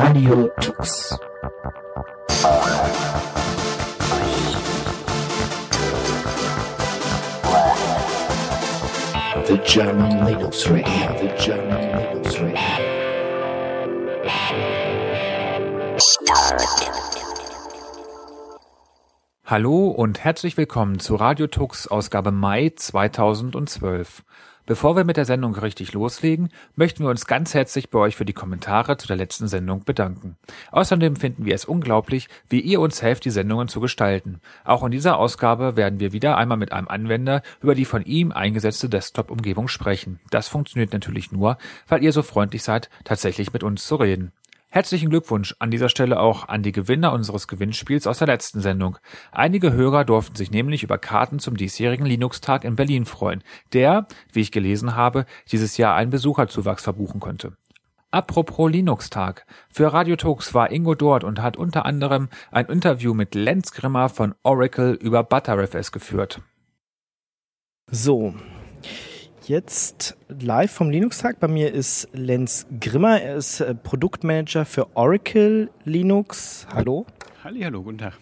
Radio Tux. The German Linux Radio, the German Linux Radio. Hallo und herzlich willkommen zu Radio Tux Ausgabe Mai 2012. Bevor wir mit der Sendung richtig loslegen, möchten wir uns ganz herzlich bei euch für die Kommentare zu der letzten Sendung bedanken. Außerdem finden wir es unglaublich, wie ihr uns helft, die Sendungen zu gestalten. Auch in dieser Ausgabe werden wir wieder einmal mit einem Anwender über die von ihm eingesetzte Desktop-Umgebung sprechen. Das funktioniert natürlich nur, weil ihr so freundlich seid, tatsächlich mit uns zu reden. Herzlichen Glückwunsch an dieser Stelle auch an die Gewinner unseres Gewinnspiels aus der letzten Sendung. Einige Hörer durften sich nämlich über Karten zum diesjährigen Linux-Tag in Berlin freuen, der, wie ich gelesen habe, dieses Jahr einen Besucherzuwachs verbuchen könnte. Apropos Linux-Tag. Für Radio Talks war Ingo dort und hat unter anderem ein Interview mit Lenz Grimmer von Oracle über ButterFS geführt. So, jetzt live vom Linux-Tag. Bei mir ist Lenz Grimmer. Er ist äh, Produktmanager für Oracle Linux. Hallo. Halli, hallo, guten Tag.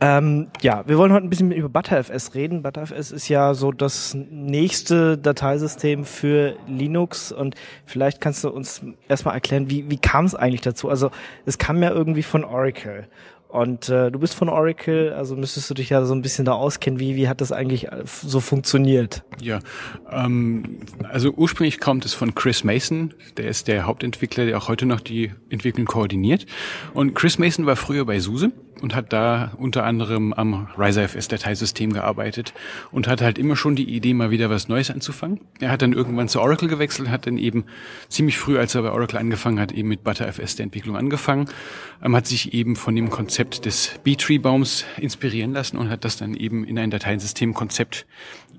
Ähm, ja, wir wollen heute ein bisschen über ButterFS reden. ButterFS ist ja so das nächste Dateisystem für Linux und vielleicht kannst du uns erstmal erklären, wie, wie kam es eigentlich dazu? Also es kam ja irgendwie von Oracle und äh, du bist von Oracle, also müsstest du dich ja so ein bisschen da auskennen. Wie, wie hat das eigentlich so funktioniert? Ja, ähm, also ursprünglich kommt es von Chris Mason. Der ist der Hauptentwickler, der auch heute noch die Entwicklung koordiniert. Und Chris Mason war früher bei SUSE und hat da unter anderem am RiserFS Dateisystem gearbeitet und hat halt immer schon die Idee, mal wieder was Neues anzufangen. Er hat dann irgendwann zu Oracle gewechselt, hat dann eben ziemlich früh, als er bei Oracle angefangen hat, eben mit ButterFS der Entwicklung angefangen, ähm, hat sich eben von dem Konzept des B-Tree-Baums inspirieren lassen und hat das dann eben in ein Dateisystemkonzept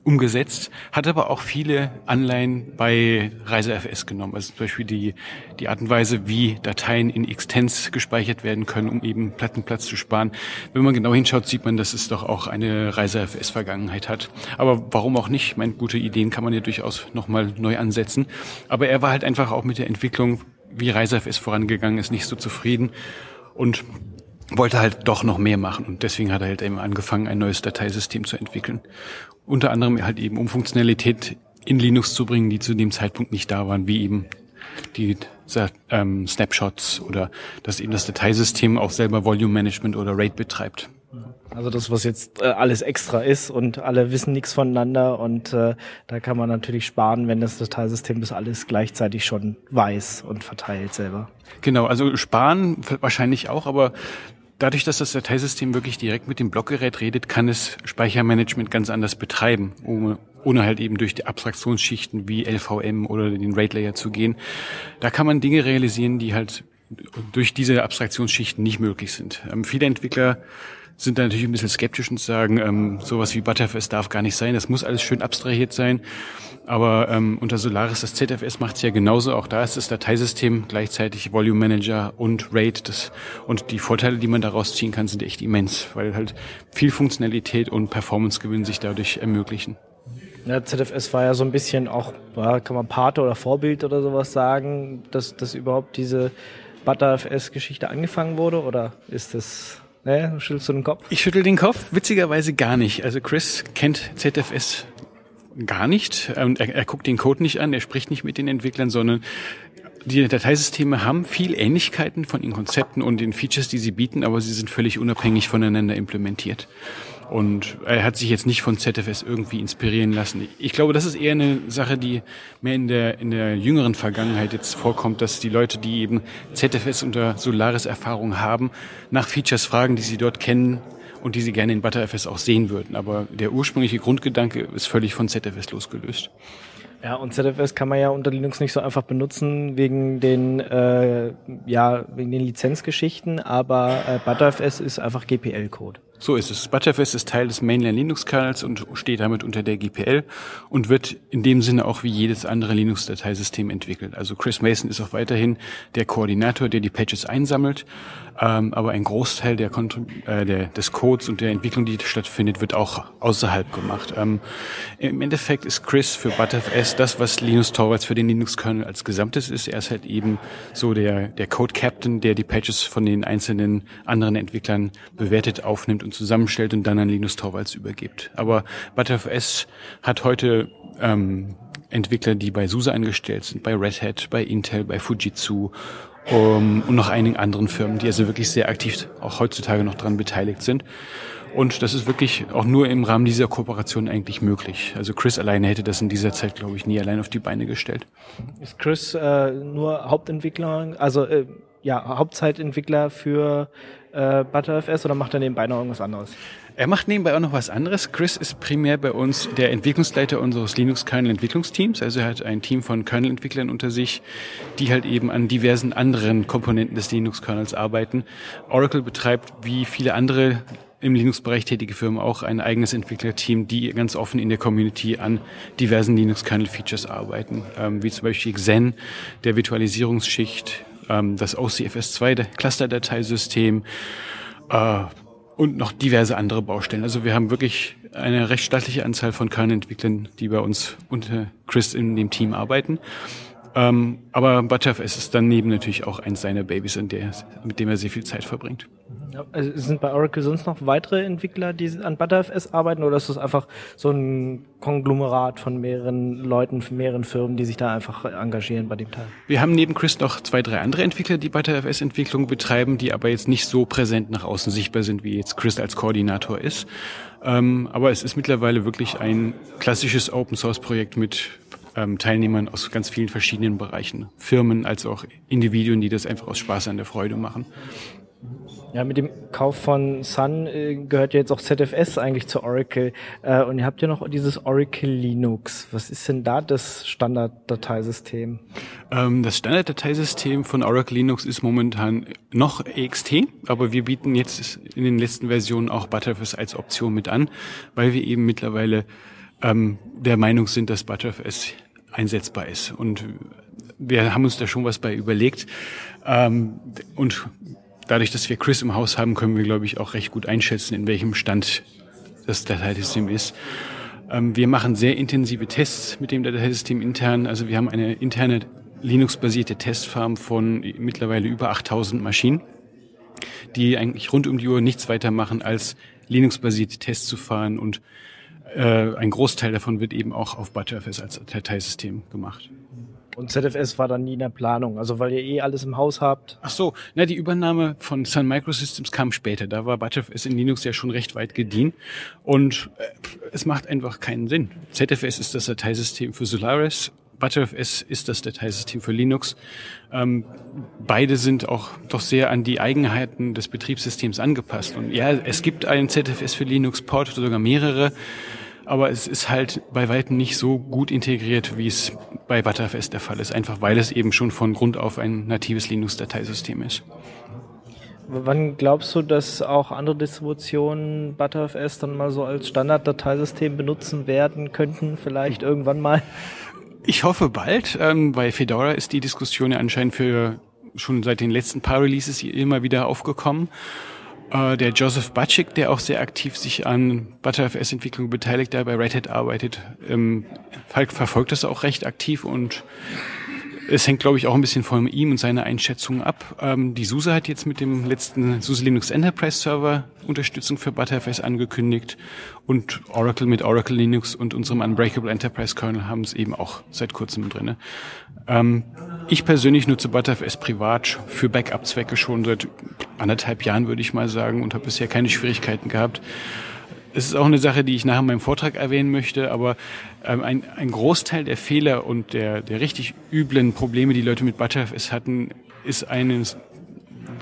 umgesetzt, hat aber auch viele Anleihen bei ReiseFS genommen. Also zum Beispiel die, die Art und Weise, wie Dateien in Extens gespeichert werden können, um eben Plattenplatz zu sparen. Wenn man genau hinschaut, sieht man, dass es doch auch eine ReiseFS-Vergangenheit hat. Aber warum auch nicht? Ich meine, gute Ideen kann man ja durchaus nochmal neu ansetzen. Aber er war halt einfach auch mit der Entwicklung, wie ReiseFS vorangegangen ist, nicht so zufrieden und wollte halt doch noch mehr machen und deswegen hat er halt eben angefangen, ein neues Dateisystem zu entwickeln. Unter anderem halt eben, um Funktionalität in Linux zu bringen, die zu dem Zeitpunkt nicht da waren, wie eben die ähm, Snapshots oder dass eben das Dateisystem auch selber Volume Management oder RAID betreibt. Also das, was jetzt äh, alles extra ist und alle wissen nichts voneinander und äh, da kann man natürlich sparen, wenn das Dateisystem das alles gleichzeitig schon weiß und verteilt selber. Genau, also sparen wahrscheinlich auch, aber Dadurch, dass das Dateisystem wirklich direkt mit dem Blockgerät redet, kann es Speichermanagement ganz anders betreiben, ohne, ohne halt eben durch die Abstraktionsschichten wie LVM oder den RAID Layer zu gehen. Da kann man Dinge realisieren, die halt durch diese Abstraktionsschichten nicht möglich sind. Ähm, viele Entwickler sind da natürlich ein bisschen skeptisch und sagen, ähm, sowas wie Butterfest darf gar nicht sein, das muss alles schön abstrahiert sein. Aber ähm, unter Solaris, das ZFS macht es ja genauso. Auch da ist das Dateisystem gleichzeitig Volume Manager und RAID. Das, und die Vorteile, die man daraus ziehen kann, sind echt immens, weil halt viel Funktionalität und Performancegewinn sich dadurch ermöglichen. Ja, ZFS war ja so ein bisschen auch, kann man Pate oder Vorbild oder sowas sagen, dass, dass überhaupt diese ButterFS-Geschichte angefangen wurde? Oder ist das Ne, schüttelst du den Kopf? Ich schüttel den Kopf, witzigerweise gar nicht. Also Chris kennt ZFS gar nicht. Und er, er guckt den Code nicht an, er spricht nicht mit den Entwicklern, sondern die Dateisysteme haben viel Ähnlichkeiten von den Konzepten und den Features, die sie bieten, aber sie sind völlig unabhängig voneinander implementiert. Und er hat sich jetzt nicht von ZFS irgendwie inspirieren lassen. Ich glaube, das ist eher eine Sache, die mehr in der, in der jüngeren Vergangenheit jetzt vorkommt, dass die Leute, die eben ZFS unter Solaris Erfahrung haben, nach Features fragen, die sie dort kennen und die sie gerne in ButterFS auch sehen würden. Aber der ursprüngliche Grundgedanke ist völlig von ZFS losgelöst. Ja, und ZFS kann man ja unter Linux nicht so einfach benutzen wegen den äh, ja wegen den Lizenzgeschichten, aber äh, ButterFS ist einfach GPL-Code. So ist es. Butterfest ist Teil des Mainline Linux Kernels und steht damit unter der GPL und wird in dem Sinne auch wie jedes andere Linux-Dateisystem entwickelt. Also Chris Mason ist auch weiterhin der Koordinator, der die Patches einsammelt, ähm, aber ein Großteil der, äh, der, des Codes und der Entwicklung, die stattfindet, wird auch außerhalb gemacht. Ähm, Im Endeffekt ist Chris für Butterfest das, was Linus Torvalds für den Linux-Kernel als Gesamtes ist. Er ist halt eben so der, der Code-Captain, der die Patches von den einzelnen anderen Entwicklern bewertet, aufnimmt und zusammenstellt und dann an Linus Torvalds übergibt. Aber ButterFS hat heute ähm, Entwickler, die bei SUSE angestellt sind, bei Red Hat, bei Intel, bei Fujitsu um, und noch einigen anderen Firmen, die also wirklich sehr aktiv auch heutzutage noch dran beteiligt sind. Und das ist wirklich auch nur im Rahmen dieser Kooperation eigentlich möglich. Also Chris alleine hätte das in dieser Zeit, glaube ich, nie allein auf die Beine gestellt. Ist Chris äh, nur Hauptentwickler, also äh, ja, Hauptzeitentwickler für äh, ButterFS oder macht er nebenbei noch irgendwas anderes? Er macht nebenbei auch noch was anderes. Chris ist primär bei uns der Entwicklungsleiter unseres Linux-Kernel-Entwicklungsteams. Also er hat ein Team von Kernel-Entwicklern unter sich, die halt eben an diversen anderen Komponenten des Linux-Kernels arbeiten. Oracle betreibt wie viele andere im Linux-Bereich tätige Firmen auch ein eigenes Entwicklerteam, die ganz offen in der Community an diversen Linux-Kernel-Features arbeiten, ähm, wie zum Beispiel Xen, der Virtualisierungsschicht, ähm, das OCFS2, der Cluster-Dateisystem, äh, und noch diverse andere Baustellen. Also wir haben wirklich eine recht stattliche Anzahl von Kernentwicklern, die bei uns unter Chris in dem Team arbeiten. Ähm, aber ButterFS ist daneben natürlich auch eins seiner Babys, der, mit dem er sehr viel Zeit verbringt. Also sind bei Oracle sonst noch weitere Entwickler, die an ButterFS arbeiten, oder ist das einfach so ein Konglomerat von mehreren Leuten, von mehreren Firmen, die sich da einfach engagieren bei dem Teil? Wir haben neben Chris noch zwei, drei andere Entwickler, die ButterFS-Entwicklung betreiben, die aber jetzt nicht so präsent nach außen sichtbar sind, wie jetzt Chris als Koordinator ist. Ähm, aber es ist mittlerweile wirklich ein klassisches Open-Source-Projekt mit ähm, Teilnehmern aus ganz vielen verschiedenen Bereichen, Firmen als auch Individuen, die das einfach aus Spaß an der Freude machen. Ja, mit dem Kauf von Sun äh, gehört ja jetzt auch ZFS eigentlich zu Oracle. Äh, und ihr habt ja noch dieses Oracle Linux. Was ist denn da das Standarddateisystem? Ähm, das Standarddateisystem von Oracle Linux ist momentan noch EXT, aber wir bieten jetzt in den letzten Versionen auch Butterfly als Option mit an, weil wir eben mittlerweile ähm, der Meinung sind, dass Butterfly einsetzbar ist. Und wir haben uns da schon was bei überlegt. Ähm, und dadurch, dass wir Chris im Haus haben, können wir, glaube ich, auch recht gut einschätzen, in welchem Stand das Dateisystem ist. Ähm, wir machen sehr intensive Tests mit dem Dateisystem intern. Also wir haben eine interne Linux-basierte Testfarm von mittlerweile über 8000 Maschinen, die eigentlich rund um die Uhr nichts weiter machen, als Linux-basierte Tests zu fahren und äh, ein Großteil davon wird eben auch auf Butterfs als Dateisystem gemacht. Und ZFS war dann nie in der Planung, also weil ihr eh alles im Haus habt. Ach so, na die Übernahme von Sun Microsystems kam später. Da war Butterfs in Linux ja schon recht weit gediehen und äh, es macht einfach keinen Sinn. ZFS ist das Dateisystem für Solaris. ButterFS ist das Dateisystem für Linux. Ähm, beide sind auch doch sehr an die Eigenheiten des Betriebssystems angepasst. Und ja, es gibt einen ZFS für Linux Port oder sogar mehrere aber es ist halt bei weitem nicht so gut integriert, wie es bei Butterfest der Fall ist, einfach weil es eben schon von Grund auf ein natives Linux-Dateisystem ist. Wann glaubst du, dass auch andere Distributionen ButterFS dann mal so als Standard-Dateisystem benutzen werden könnten, vielleicht irgendwann mal? Ich hoffe bald. Ähm, bei Fedora ist die Diskussion ja anscheinend für schon seit den letzten paar Releases immer wieder aufgekommen. Äh, der Joseph Batschik, der auch sehr aktiv sich an ButterFS-Entwicklung beteiligt, der bei Red Hat arbeitet, ähm, verfolgt das auch recht aktiv und es hängt, glaube ich, auch ein bisschen von ihm und seiner Einschätzung ab. Ähm, die SUSE hat jetzt mit dem letzten SUSE Linux Enterprise Server Unterstützung für Butterfs angekündigt und Oracle mit Oracle Linux und unserem Unbreakable Enterprise Kernel haben es eben auch seit kurzem drinne. Ähm, ich persönlich nutze Butterfs privat für Backup-Zwecke schon seit anderthalb Jahren, würde ich mal sagen, und habe bisher keine Schwierigkeiten gehabt es ist auch eine Sache, die ich nachher in meinem Vortrag erwähnen möchte, aber ähm, ein, ein Großteil der Fehler und der, der richtig üblen Probleme, die Leute mit Butterfs hatten, ist eines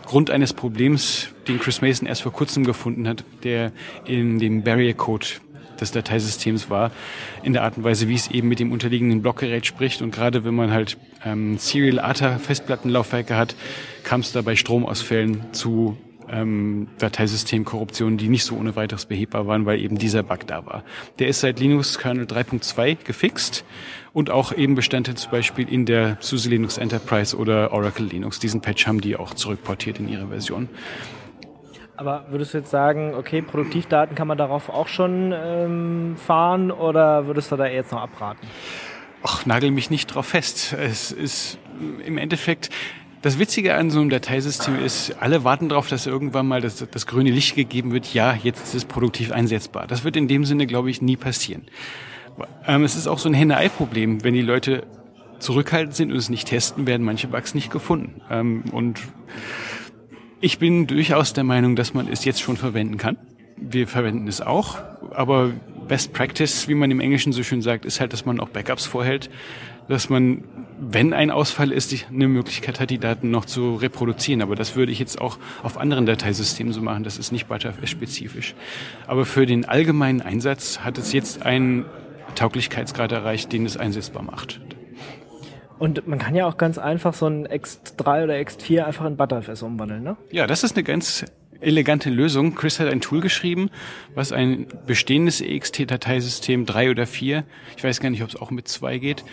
Grund eines Problems, den Chris Mason erst vor kurzem gefunden hat, der in dem Barrier Code des Dateisystems war, in der Art und Weise, wie es eben mit dem unterliegenden Blockgerät spricht. Und gerade wenn man halt ähm, Serial ATA Festplattenlaufwerke hat, kam es da bei Stromausfällen zu ähm, Dateisystemkorruptionen, die nicht so ohne weiteres behebbar waren, weil eben dieser Bug da war. Der ist seit Linux Kernel 3.2 gefixt und auch eben Bestandteil zum Beispiel in der SUSE Linux Enterprise oder Oracle Linux. Diesen Patch haben die auch zurückportiert in ihre Version. Aber würdest du jetzt sagen, okay, Produktivdaten kann man darauf auch schon ähm, fahren oder würdest du da jetzt noch abraten? Ach, nagel mich nicht drauf fest. Es ist im Endeffekt, das Witzige an so einem Dateisystem ist, alle warten darauf, dass irgendwann mal das, das grüne Licht gegeben wird, ja, jetzt ist es produktiv einsetzbar. Das wird in dem Sinne, glaube ich, nie passieren. Ähm, es ist auch so ein Henne-Ei-Problem, wenn die Leute zurückhaltend sind und es nicht testen, werden manche Bugs nicht gefunden. Ähm, und ich bin durchaus der Meinung, dass man es jetzt schon verwenden kann. Wir verwenden es auch, aber Best Practice, wie man im Englischen so schön sagt, ist halt, dass man auch Backups vorhält, dass man, wenn ein Ausfall ist, eine Möglichkeit hat, die Daten noch zu reproduzieren. Aber das würde ich jetzt auch auf anderen Dateisystemen so machen. Das ist nicht ButterFS-spezifisch. Aber für den allgemeinen Einsatz hat es jetzt einen Tauglichkeitsgrad erreicht, den es einsetzbar macht. Und man kann ja auch ganz einfach so ein X3 oder X4 einfach in ButterFS umwandeln, ne? Ja, das ist eine ganz elegante Lösung. Chris hat ein Tool geschrieben, was ein bestehendes EXT-Dateisystem drei oder vier, ich weiß gar nicht, ob es auch mit zwei geht,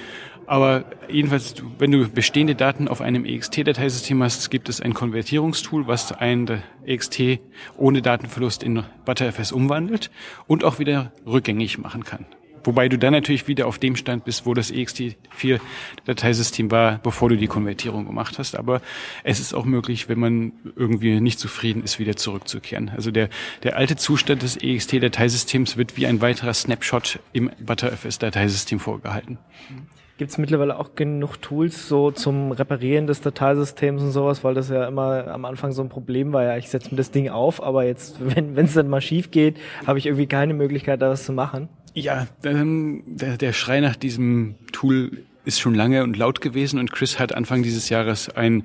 aber jedenfalls, wenn du bestehende Daten auf einem EXT-Dateisystem hast, gibt es ein Konvertierungstool, was ein EXT ohne Datenverlust in ButterFS umwandelt und auch wieder rückgängig machen kann. Wobei du dann natürlich wieder auf dem Stand bist, wo das ext4-Dateisystem war, bevor du die Konvertierung gemacht hast. Aber es ist auch möglich, wenn man irgendwie nicht zufrieden ist, wieder zurückzukehren. Also der, der alte Zustand des ext-Dateisystems wird wie ein weiterer Snapshot im ButterFS-Dateisystem vorgehalten. Gibt es mittlerweile auch genug Tools so zum Reparieren des Dateisystems und sowas, weil das ja immer am Anfang so ein Problem war. Ja, ich setze mir das Ding auf, aber jetzt, wenn es dann mal schief geht, habe ich irgendwie keine Möglichkeit, da was zu machen. Ja, der, der Schrei nach diesem Tool ist schon lange und laut gewesen und Chris hat Anfang dieses Jahres ein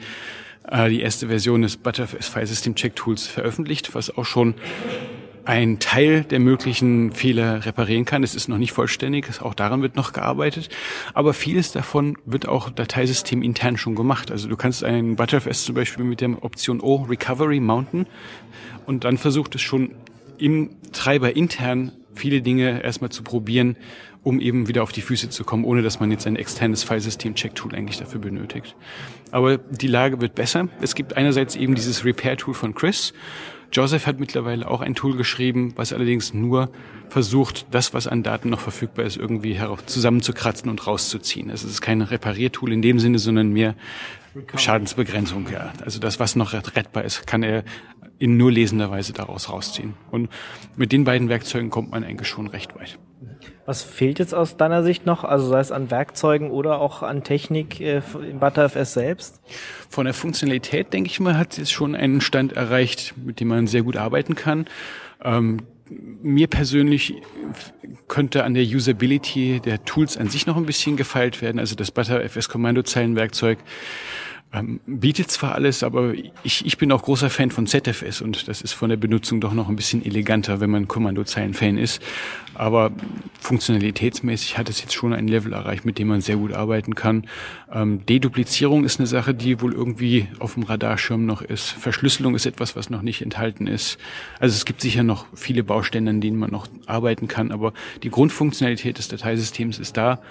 äh, die erste Version des Butterfly System Check Tools veröffentlicht, was auch schon ein Teil der möglichen Fehler reparieren kann. Es ist noch nicht vollständig, auch daran wird noch gearbeitet. Aber vieles davon wird auch Dateisystem intern schon gemacht. Also du kannst ein Butterfs zum Beispiel mit der Option O Recovery mounten und dann versucht es schon im Treiber intern viele Dinge erstmal zu probieren, um eben wieder auf die Füße zu kommen, ohne dass man jetzt ein externes Filesystem-Check-Tool eigentlich dafür benötigt. Aber die Lage wird besser. Es gibt einerseits eben dieses Repair-Tool von Chris. Joseph hat mittlerweile auch ein Tool geschrieben, was allerdings nur versucht, das, was an Daten noch verfügbar ist, irgendwie zusammenzukratzen und rauszuziehen. Also es ist kein Repariertool in dem Sinne, sondern mehr Schadensbegrenzung. Ja. Also das, was noch rettbar ist, kann er in nur lesender Weise daraus rausziehen. Und mit den beiden Werkzeugen kommt man eigentlich schon recht weit. Was fehlt jetzt aus deiner Sicht noch, also sei es an Werkzeugen oder auch an Technik äh, im ButterFS selbst? Von der Funktionalität, denke ich mal, hat es schon einen Stand erreicht, mit dem man sehr gut arbeiten kann. Ähm, mir persönlich könnte an der Usability der Tools an sich noch ein bisschen gefeilt werden. Also das ButterFS Kommandozeilenwerkzeug ähm, bietet zwar alles, aber ich, ich bin auch großer Fan von ZFS und das ist von der Benutzung doch noch ein bisschen eleganter, wenn man Kommandozeilen-Fan ist. Aber funktionalitätsmäßig hat es jetzt schon ein Level erreicht, mit dem man sehr gut arbeiten kann. Ähm, Deduplizierung ist eine Sache, die wohl irgendwie auf dem Radarschirm noch ist. Verschlüsselung ist etwas, was noch nicht enthalten ist. Also es gibt sicher noch viele Bausteine, an denen man noch arbeiten kann, aber die Grundfunktionalität des Dateisystems ist da.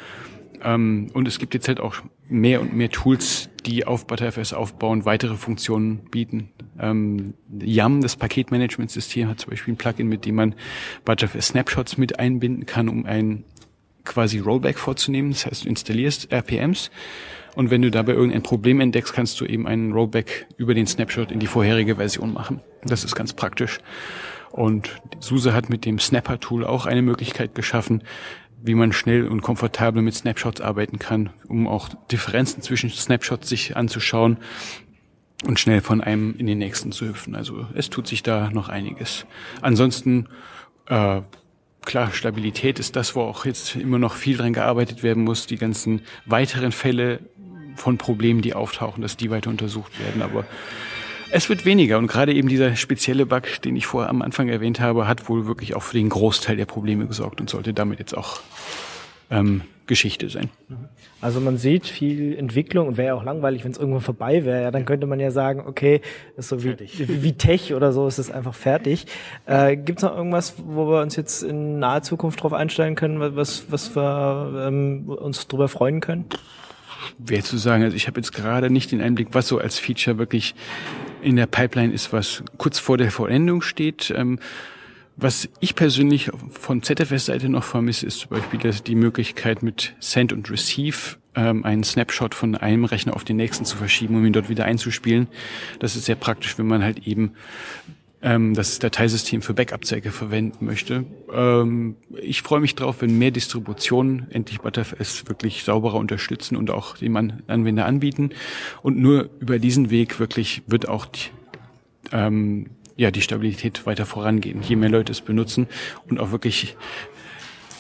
Ähm, und es gibt jetzt halt auch mehr und mehr Tools, die auf ButterFS aufbauen, weitere Funktionen bieten. Ähm, YAM, das Paketmanagementsystem, hat zum Beispiel ein Plugin, mit dem man ButterFS Snapshots mit einbinden kann, um ein quasi Rollback vorzunehmen. Das heißt, du installierst RPMs und wenn du dabei irgendein Problem entdeckst, kannst du eben einen Rollback über den Snapshot in die vorherige Version machen. Das ist ganz praktisch. Und SUSE hat mit dem Snapper-Tool auch eine Möglichkeit geschaffen, wie man schnell und komfortabel mit Snapshots arbeiten kann, um auch Differenzen zwischen Snapshots sich anzuschauen und schnell von einem in den nächsten zu hüpfen. Also es tut sich da noch einiges. Ansonsten äh, klar, Stabilität ist das, wo auch jetzt immer noch viel dran gearbeitet werden muss. Die ganzen weiteren Fälle von Problemen, die auftauchen, dass die weiter untersucht werden. Aber es wird weniger und gerade eben dieser spezielle Bug, den ich vorher am Anfang erwähnt habe, hat wohl wirklich auch für den Großteil der Probleme gesorgt und sollte damit jetzt auch ähm, Geschichte sein. Also man sieht viel Entwicklung und wäre ja auch langweilig, wenn es irgendwann vorbei wäre. Ja, dann könnte man ja sagen, okay, ist so wie, wie, wie Tech oder so, ist es einfach fertig. Äh, Gibt es noch irgendwas, wo wir uns jetzt in naher Zukunft drauf einstellen können, was, was wir ähm, uns drüber freuen können? Wer zu sagen, also ich habe jetzt gerade nicht den Einblick, was so als Feature wirklich in der Pipeline ist, was kurz vor der Vollendung steht. Ähm, was ich persönlich von ZFS-Seite noch vermisse, ist zum Beispiel dass die Möglichkeit mit Send und Receive ähm, einen Snapshot von einem Rechner auf den nächsten zu verschieben, um ihn dort wieder einzuspielen. Das ist sehr praktisch, wenn man halt eben ähm, das Dateisystem für Backup-Zwecke verwenden möchte. Ähm, ich freue mich drauf, wenn mehr Distributionen endlich ButterFS wirklich sauberer unterstützen und auch dem Anwender anbieten. Und nur über diesen Weg wirklich wird auch die, ähm, ja, die Stabilität weiter vorangehen, je mehr Leute es benutzen und auch wirklich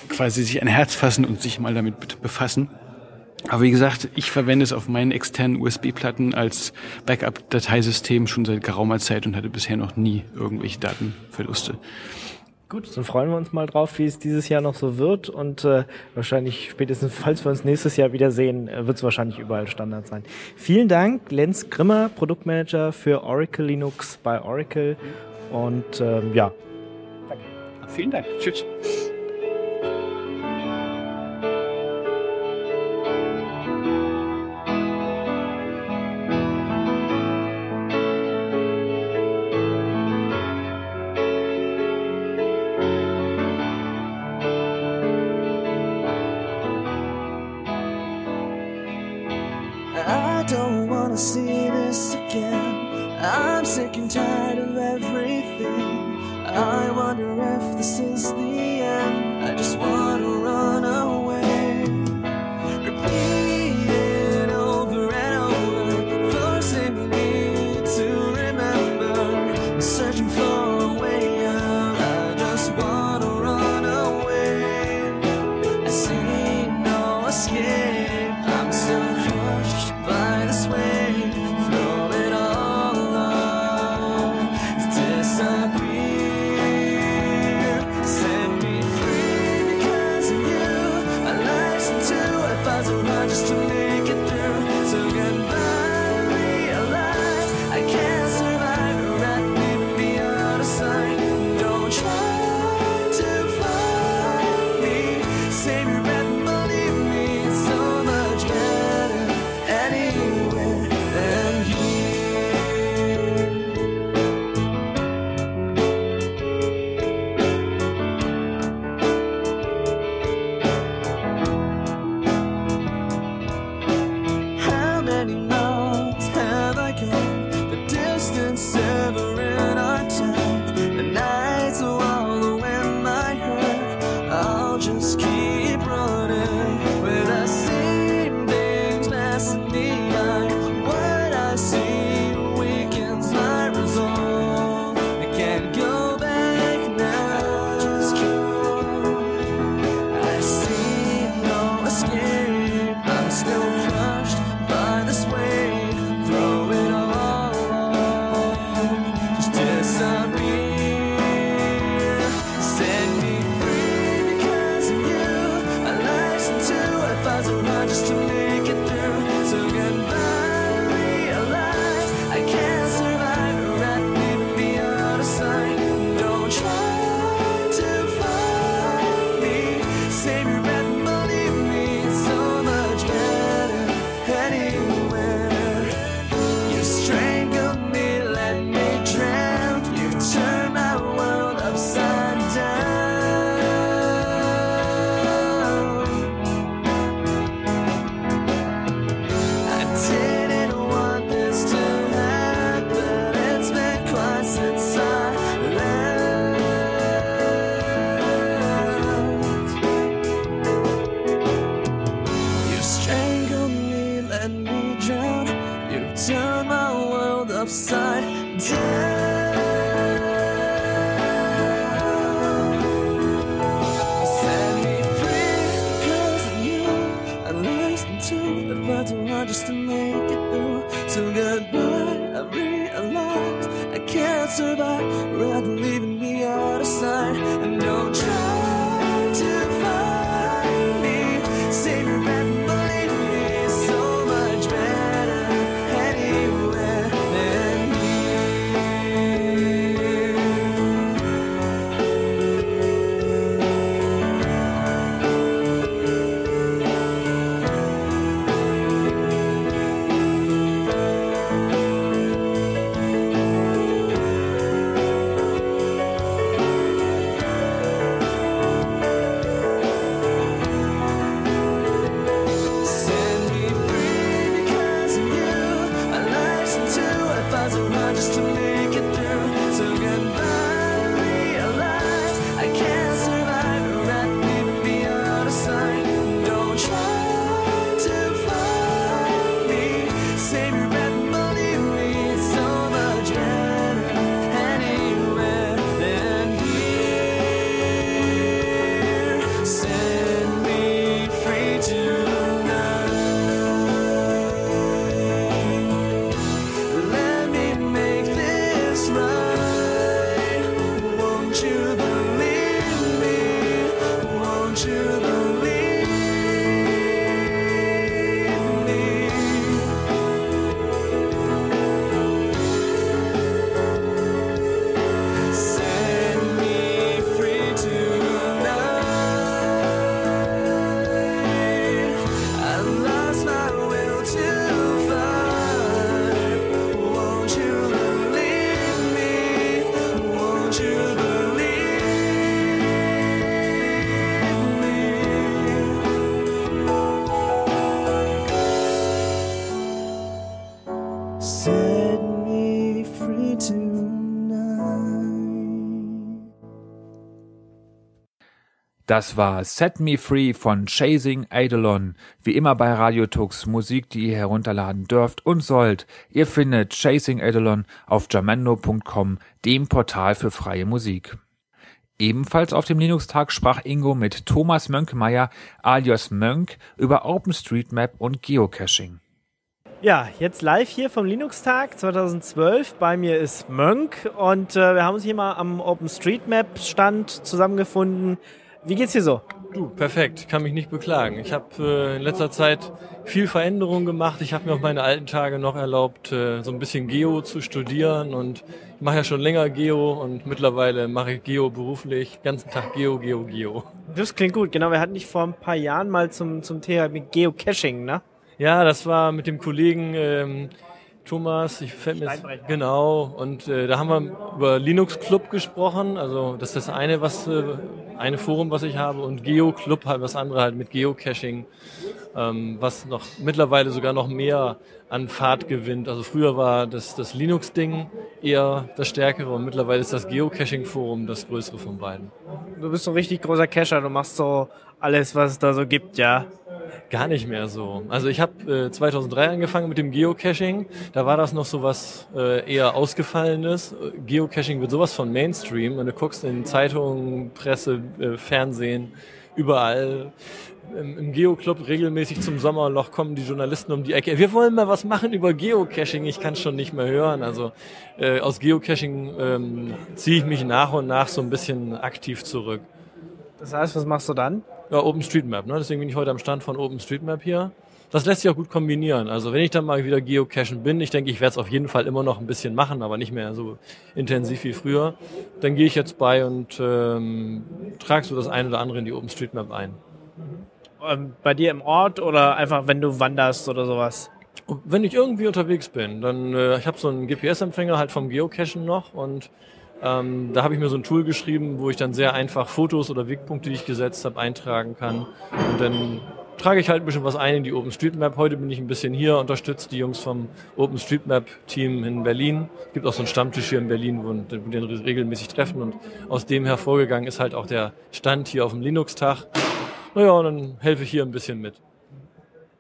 quasi sich ein Herz fassen und sich mal damit befassen. Aber wie gesagt, ich verwende es auf meinen externen USB-Platten als Backup-Dateisystem schon seit geraumer Zeit und hatte bisher noch nie irgendwelche Datenverluste. Gut, dann freuen wir uns mal drauf, wie es dieses Jahr noch so wird und äh, wahrscheinlich spätestens, falls wir uns nächstes Jahr wiedersehen, äh, wird es wahrscheinlich überall Standard sein. Vielen Dank, Lenz Grimmer, Produktmanager für Oracle Linux bei Oracle und ähm, ja. Danke. Vielen Dank. Tschüss. Das war Set Me Free von Chasing Eidolon. Wie immer bei Radiotux Musik, die ihr herunterladen dürft und sollt. Ihr findet Chasing Eidolon auf jamendo.com, dem Portal für freie Musik. Ebenfalls auf dem Linux-Tag sprach Ingo mit Thomas Mönkmeier alias Mönk über OpenStreetMap und Geocaching. Ja, jetzt live hier vom Linux-Tag 2012. Bei mir ist Mönk und äh, wir haben uns hier mal am OpenStreetMap-Stand zusammengefunden. Wie geht's dir so? Du, perfekt, kann mich nicht beklagen. Ich habe äh, in letzter Zeit viel Veränderung gemacht. Ich habe mir auf meine alten Tage noch erlaubt, äh, so ein bisschen Geo zu studieren und ich mache ja schon länger Geo und mittlerweile mache ich Geo beruflich, ganzen Tag Geo, Geo, Geo. Das klingt gut. Genau, wir hatten dich vor ein paar Jahren mal zum, zum Thema mit Geocaching, ne? Ja, das war mit dem Kollegen ähm, Thomas, ich fällt mir jetzt, genau, und äh, da haben wir über Linux Club gesprochen, also das ist das eine, was äh, eine Forum, was ich habe, und Geo Club halt was andere halt mit Geocaching, ähm, was noch mittlerweile sogar noch mehr an Fahrt gewinnt. Also früher war das das Linux Ding eher das stärkere und mittlerweile ist das Geocaching Forum das größere von beiden. Du bist so ein richtig großer Cacher. Du machst so alles, was es da so gibt, ja. Gar nicht mehr so. Also ich habe äh, 2003 angefangen mit dem Geocaching. Da war das noch so was äh, eher ausgefallenes. Geocaching wird sowas von Mainstream. Und du guckst in Zeitungen, Presse, äh, Fernsehen, überall. Im, im Geoclub regelmäßig zum Sommerloch kommen die Journalisten um die Ecke. Wir wollen mal was machen über Geocaching. Ich kann schon nicht mehr hören. Also äh, aus Geocaching ähm, ziehe ich mich nach und nach so ein bisschen aktiv zurück. Das heißt, was machst du dann? Ja, OpenStreetMap, ne? Deswegen bin ich heute am Stand von OpenStreetMap hier. Das lässt sich auch gut kombinieren. Also wenn ich dann mal wieder geocachen bin, ich denke, ich werde es auf jeden Fall immer noch ein bisschen machen, aber nicht mehr so intensiv wie früher, dann gehe ich jetzt bei und ähm, trage so das eine oder andere in die OpenStreetMap ein. Ähm, bei dir im Ort oder einfach, wenn du wanderst oder sowas? Wenn ich irgendwie unterwegs bin, dann äh, ich habe so einen GPS-Empfänger halt vom Geocachen noch und ähm, da habe ich mir so ein Tool geschrieben, wo ich dann sehr einfach Fotos oder Wegpunkte, die ich gesetzt habe, eintragen kann. Und dann trage ich halt ein bisschen was ein in die OpenStreetMap. Heute bin ich ein bisschen hier, unterstütze die Jungs vom OpenStreetMap-Team in Berlin. Es gibt auch so einen Stammtisch hier in Berlin, wo wir den regelmäßig treffen. Und aus dem hervorgegangen ist halt auch der Stand hier auf dem Linux-Tag. Naja, und dann helfe ich hier ein bisschen mit.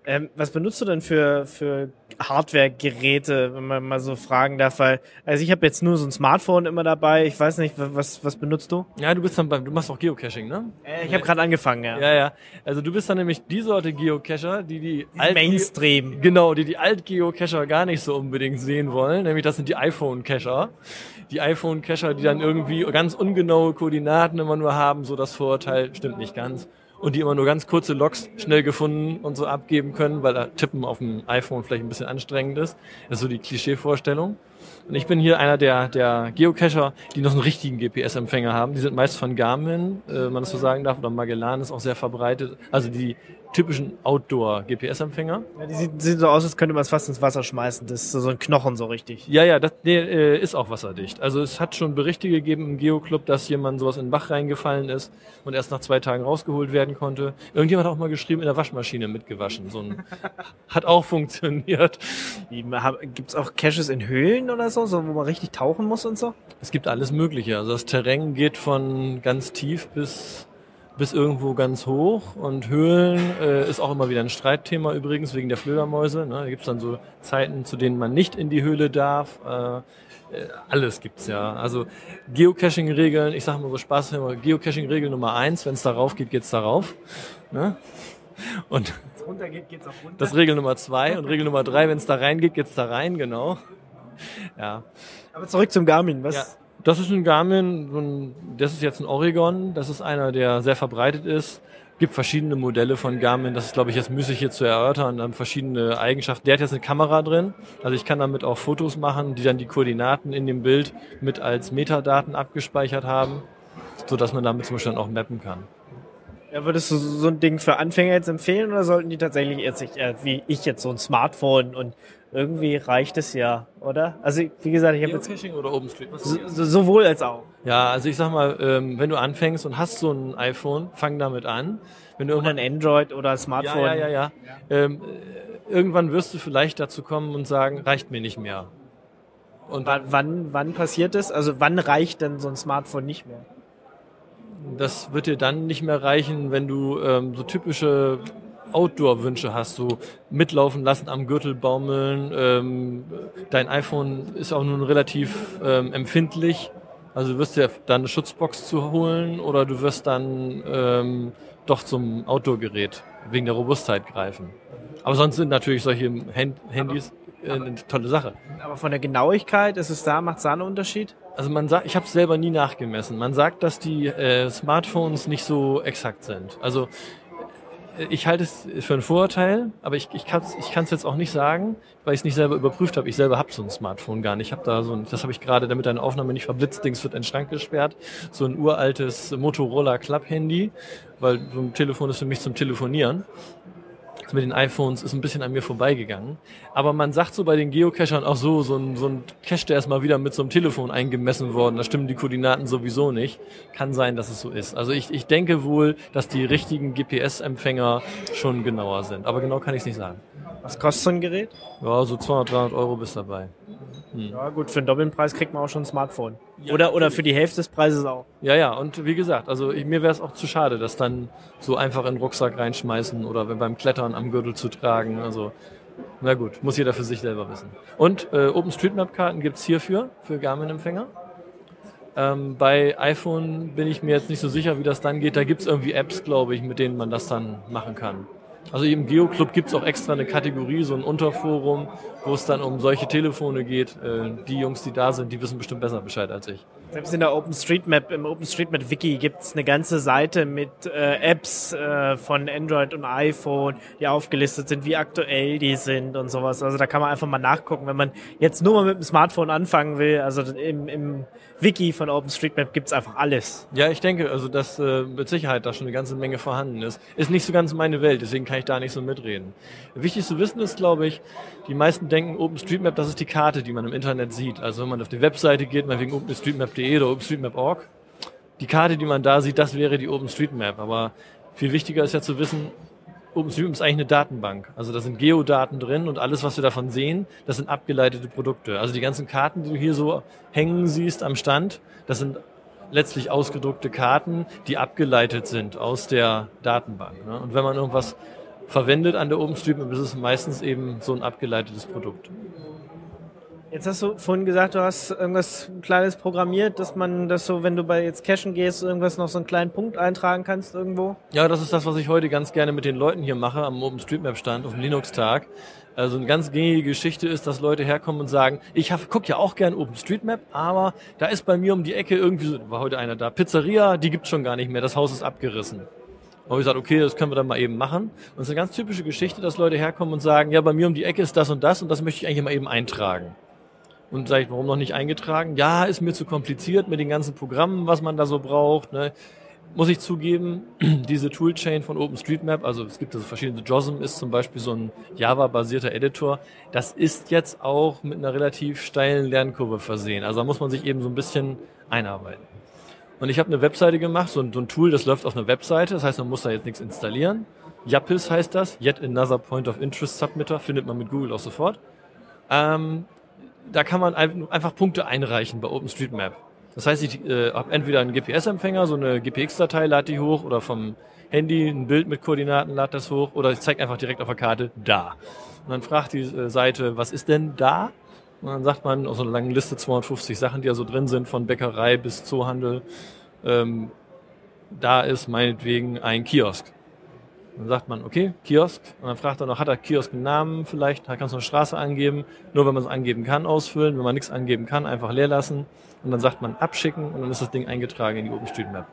Ähm, was benutzt du denn für, für Hardware-Geräte, wenn man mal so fragen darf? Weil, also ich habe jetzt nur so ein Smartphone immer dabei. Ich weiß nicht, was, was benutzt du? Ja, du bist dann beim, du machst auch Geocaching, ne? Äh, ich habe gerade angefangen, ja. Ja, ja. Also du bist dann nämlich die Sorte Geocacher, die die Alt- Mainstream. Genau, die die Alt-Geocacher gar nicht so unbedingt sehen wollen. Nämlich das sind die iPhone-Cacher. Die iPhone-Cacher, die dann irgendwie ganz ungenaue Koordinaten immer nur haben, so das Vorurteil stimmt nicht ganz. Und die immer nur ganz kurze Logs schnell gefunden und so abgeben können, weil da Tippen auf dem iPhone vielleicht ein bisschen anstrengend ist. Das ist so die Klischeevorstellung. Und ich bin hier einer der, der Geocacher, die noch einen richtigen GPS-Empfänger haben. Die sind meist von Garmin, äh, man das so sagen darf, oder Magellan ist auch sehr verbreitet. Also die typischen Outdoor-GPS-Empfänger. Ja, die sieht, sieht so aus, als könnte man es fast ins Wasser schmeißen. Das ist so ein Knochen so richtig. Ja, ja, das der, äh, ist auch wasserdicht. Also es hat schon Berichte gegeben im Geoclub, dass jemand sowas in den Bach reingefallen ist und erst nach zwei Tagen rausgeholt werden konnte. Irgendjemand hat auch mal geschrieben, in der Waschmaschine mitgewaschen. So ein, hat auch funktioniert. Hab- Gibt's auch Caches in Höhlen oder so, so, wo man richtig tauchen muss und so? Es gibt alles Mögliche. Also das Terrain geht von ganz tief bis bis irgendwo ganz hoch und Höhlen äh, ist auch immer wieder ein Streitthema übrigens wegen der Fledermäuse. Ne? Da gibt's dann so Zeiten, zu denen man nicht in die Höhle darf. Äh, äh, alles gibt's ja. Also Geocaching-Regeln, ich sage mal so Spaß, Geocaching-Regel Nummer eins, wenn es darauf geht, geht's darauf. Ne? Und Runter geht, geht's auch runter. das ist Regel Nummer zwei und Regel Nummer drei, wenn es da reingeht, geht's da rein, genau. Ja. Aber zurück zum Garmin. Was? Ja, das ist ein Garmin, das ist jetzt ein Oregon, das ist einer, der sehr verbreitet ist. Gibt verschiedene Modelle von Garmin, das ist glaube ich jetzt müßig hier zu erörtern, haben verschiedene Eigenschaften. Der hat jetzt eine Kamera drin, also ich kann damit auch Fotos machen, die dann die Koordinaten in dem Bild mit als Metadaten abgespeichert haben, so dass man damit zum Beispiel dann auch mappen kann. Ja, würdest du so ein Ding für Anfänger jetzt empfehlen oder sollten die tatsächlich jetzt, sich, äh, wie ich jetzt, so ein Smartphone und irgendwie reicht es ja, oder? Also, wie gesagt, ich habe jetzt Geocaching oder OpenStreetMap? so, so, sowohl als auch. Ja, also ich sag mal, ähm, wenn du anfängst und hast so ein iPhone, fang damit an. Wenn du Oder ein Android oder Smartphone. Ja, ja, ja, ja. Ähm, äh, irgendwann wirst du vielleicht dazu kommen und sagen, reicht mir nicht mehr. Und Wann, wann, wann passiert das? Also wann reicht denn so ein Smartphone nicht mehr? das wird dir dann nicht mehr reichen, wenn du ähm, so typische Outdoor-Wünsche hast, so mitlaufen lassen, am Gürtel baumeln. Ähm, dein iPhone ist auch nun relativ ähm, empfindlich. Also du wirst dir dann eine Schutzbox zu holen oder du wirst dann ähm, doch zum Outdoor-Gerät wegen der Robustheit greifen. Aber sonst sind natürlich solche Hand Handys äh, eine tolle Sache. Aber von der Genauigkeit ist es da, macht es da einen Unterschied? Also man sagt, ich habe es selber nie nachgemessen. Man sagt, dass die äh, Smartphones nicht so exakt sind. Also ich halte es für einen Vorurteil, aber ich, ich kann es ich kann's jetzt auch nicht sagen, weil ich es nicht selber überprüft habe. Ich selber habe so ein Smartphone gar nicht. Ich habe da so ein, das habe ich gerade, damit deine Aufnahme nicht verblitzt, Dings wird in den Schrank gesperrt. So ein uraltes Motorola Club Handy, weil so ein Telefon ist für mich zum Telefonieren. Das mit den iPhones ist ein bisschen an mir vorbeigegangen. Aber man sagt so bei den Geocachern auch so, so ein, so ein Cache, der ist mal wieder mit so einem Telefon eingemessen worden. Da stimmen die Koordinaten sowieso nicht. Kann sein, dass es so ist. Also ich, ich denke wohl, dass die richtigen GPS-Empfänger schon genauer sind. Aber genau kann ich es nicht sagen. Was kostet so ein Gerät? Ja, so 200, 300 Euro bis dabei. Ja gut, für einen doppelten Preis kriegt man auch schon ein Smartphone. Oder, oder für die Hälfte des Preises auch. Ja, ja, und wie gesagt, also ich, mir wäre es auch zu schade, das dann so einfach in den Rucksack reinschmeißen oder beim Klettern am Gürtel zu tragen. Also, na gut, muss jeder für sich selber wissen. Und äh, OpenStreetMap-Karten gibt's hierfür, für Garmin-Empfänger. Ähm, bei iPhone bin ich mir jetzt nicht so sicher, wie das dann geht. Da gibt's irgendwie Apps, glaube ich, mit denen man das dann machen kann. Also im Geo-Club gibt's auch extra eine Kategorie, so ein Unterforum, wo es dann um solche Telefone geht. Äh, die Jungs, die da sind, die wissen bestimmt besser Bescheid als ich. Selbst in der OpenStreetMap, im OpenStreetMap-Wiki gibt's eine ganze Seite mit äh, Apps äh, von Android und iPhone, die aufgelistet sind, wie aktuell die sind und sowas. Also da kann man einfach mal nachgucken, wenn man jetzt nur mal mit dem Smartphone anfangen will. Also im, im Wiki von OpenStreetMap gibt's einfach alles. Ja, ich denke, also dass äh, mit Sicherheit da schon eine ganze Menge vorhanden ist. Ist nicht so ganz meine Welt, deswegen kann ich da nicht so mitreden. Wichtig zu wissen ist, glaube ich, die meisten denken, OpenStreetMap, das ist die Karte, die man im Internet sieht. Also wenn man auf die Webseite geht, meinetwegen OpenStreetMap.de oder OpenStreetMap.org, die Karte, die man da sieht, das wäre die OpenStreetMap. Aber viel wichtiger ist ja zu wissen, OpenStreetMap ist eigentlich eine Datenbank. Also da sind Geodaten drin und alles, was wir davon sehen, das sind abgeleitete Produkte. Also die ganzen Karten, die du hier so hängen siehst am Stand, das sind letztlich ausgedruckte Karten, die abgeleitet sind aus der Datenbank. Ne? Und wenn man irgendwas verwendet an der OpenStreetMap, ist es meistens eben so ein abgeleitetes Produkt. Jetzt hast du vorhin gesagt, du hast irgendwas Kleines programmiert, dass man das so, wenn du bei jetzt Cashen gehst, irgendwas noch so einen kleinen Punkt eintragen kannst irgendwo. Ja, das ist das, was ich heute ganz gerne mit den Leuten hier mache am OpenStreetMap-Stand auf dem Linux-Tag. Also eine ganz gängige Geschichte ist, dass Leute herkommen und sagen, ich hab, guck ja auch gern OpenStreetMap, aber da ist bei mir um die Ecke irgendwie so, war heute einer da, Pizzeria, die gibt's schon gar nicht mehr, das Haus ist abgerissen. Und ich gesagt, okay, das können wir dann mal eben machen. Und es ist eine ganz typische Geschichte, dass Leute herkommen und sagen, ja, bei mir um die Ecke ist das und das und das möchte ich eigentlich mal eben eintragen. Und sage ich, warum noch nicht eingetragen? Ja, ist mir zu kompliziert mit den ganzen Programmen, was man da so braucht. Ne? Muss ich zugeben, diese Toolchain von OpenStreetMap, also es gibt also verschiedene, JOSM ist zum Beispiel so ein Java-basierter Editor, das ist jetzt auch mit einer relativ steilen Lernkurve versehen. Also da muss man sich eben so ein bisschen einarbeiten. Und ich habe eine Webseite gemacht, so ein, so ein Tool, das läuft auf einer Webseite, das heißt, man muss da jetzt nichts installieren. Yapis heißt das, Yet Another Point of Interest Submitter, findet man mit Google auch sofort. Ähm, da kann man ein- einfach Punkte einreichen bei OpenStreetMap. Das heißt, ich äh, habe entweder einen GPS-Empfänger, so eine GPX-Datei, lade die hoch, oder vom Handy ein Bild mit Koordinaten, lade das hoch, oder ich zeige einfach direkt auf der Karte da. Und dann fragt die äh, Seite, was ist denn da? Und dann sagt man aus einer langen Liste 250 Sachen, die da so drin sind, von Bäckerei bis Zoohandel. Ähm, da ist meinetwegen ein Kiosk. Dann sagt man, okay, Kiosk. Und dann fragt er noch, hat der Kiosk einen Namen vielleicht? Da kannst du eine Straße angeben. Nur wenn man es angeben kann, ausfüllen. Wenn man nichts angeben kann, einfach leer lassen. Und dann sagt man abschicken und dann ist das Ding eingetragen in die OpenStreetMap.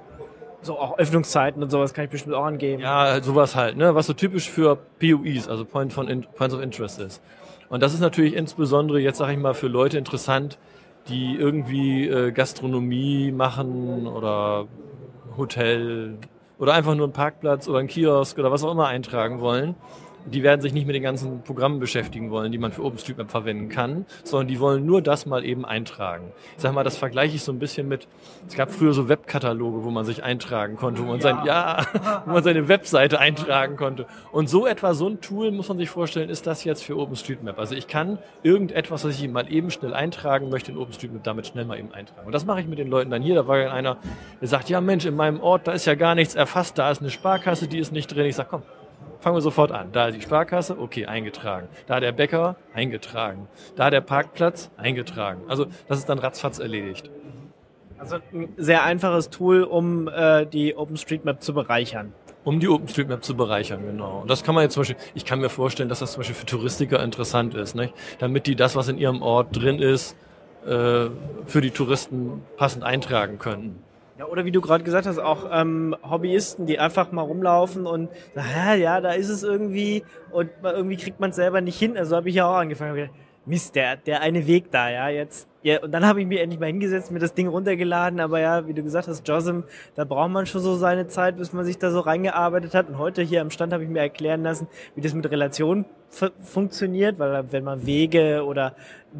So auch Öffnungszeiten und sowas kann ich bestimmt auch angeben. Ja, sowas halt, ne? Was so typisch für POIs, also Point von In Points of Interest ist. Und das ist natürlich insbesondere jetzt, sage ich mal, für Leute interessant, die irgendwie äh, Gastronomie machen oder Hotel oder einfach nur einen Parkplatz oder einen Kiosk oder was auch immer eintragen wollen. Die werden sich nicht mit den ganzen Programmen beschäftigen wollen, die man für OpenStreetMap verwenden kann, sondern die wollen nur das mal eben eintragen. Ich sag mal, das vergleiche ich so ein bisschen mit, es gab früher so Webkataloge, wo man sich eintragen konnte, wo man sein, ja, wo man seine Webseite eintragen konnte. Und so etwa so ein Tool muss man sich vorstellen, ist das jetzt für OpenStreetMap. Also ich kann irgendetwas, was ich mal eben schnell eintragen möchte in OpenStreetMap, damit schnell mal eben eintragen. Und das mache ich mit den Leuten dann hier. Da war einer, der sagt, ja Mensch, in meinem Ort, da ist ja gar nichts erfasst, da ist eine Sparkasse, die ist nicht drin. Ich sag, komm, fangen wir sofort an. Da die Sparkasse, okay, eingetragen. Da der Bäcker, eingetragen. Da der Parkplatz, eingetragen. Also das ist dann ratzfatz erledigt. Also ein sehr einfaches Tool, um äh, die OpenStreetMap zu bereichern. Um die OpenStreetMap zu bereichern, genau. Und das kann man jetzt zum Beispiel, ich kann mir vorstellen, dass das zum Beispiel für Touristiker interessant ist, nicht? damit die das, was in ihrem Ort drin ist, äh, für die Touristen passend eintragen können. Ja, oder wie du gerade gesagt hast, auch ähm, Hobbyisten, die einfach mal rumlaufen und sagen, ja, da ist es irgendwie und irgendwie kriegt man es selber nicht hin. Also habe ich ja auch angefangen. Gedacht, Mist, der, der eine Weg da, ja, jetzt. Ja, und dann habe ich mir endlich mal hingesetzt, mir das Ding runtergeladen, aber ja, wie du gesagt hast, JOSM, da braucht man schon so seine Zeit, bis man sich da so reingearbeitet hat. Und heute hier am Stand habe ich mir erklären lassen, wie das mit Relationen fu- funktioniert, weil wenn man Wege oder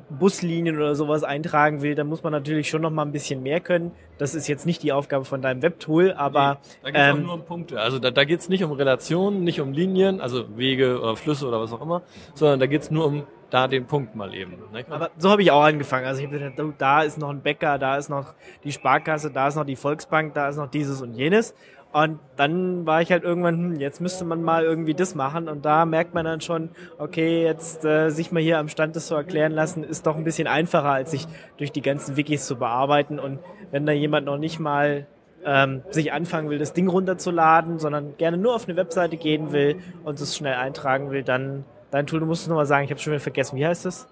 Buslinien oder sowas eintragen will, dann muss man natürlich schon noch mal ein bisschen mehr können. Das ist jetzt nicht die Aufgabe von deinem Webtool, aber Da geht es ähm, nur um Punkte. Also da, da geht es nicht um Relationen, nicht um Linien, also Wege oder Flüsse oder was auch immer, sondern da geht es nur um da den Punkt mal eben. Nicht? Aber so habe ich auch angefangen. Also ich habe gedacht, oh, da ist noch ein Bäcker, da ist noch die Sparkasse, da ist noch die Volksbank, da ist noch dieses und jenes. Und dann war ich halt irgendwann, hm, jetzt müsste man mal irgendwie das machen. Und da merkt man dann schon, okay, jetzt äh, sich mal hier am Stand das so erklären lassen, ist doch ein bisschen einfacher, als sich durch die ganzen Wikis zu bearbeiten. Und wenn da jemand noch nicht mal ähm, sich anfangen will, das Ding runterzuladen, sondern gerne nur auf eine Webseite gehen will und es schnell eintragen will, dann dein Tool, du musst es nochmal sagen, ich habe schon wieder vergessen. Wie heißt das?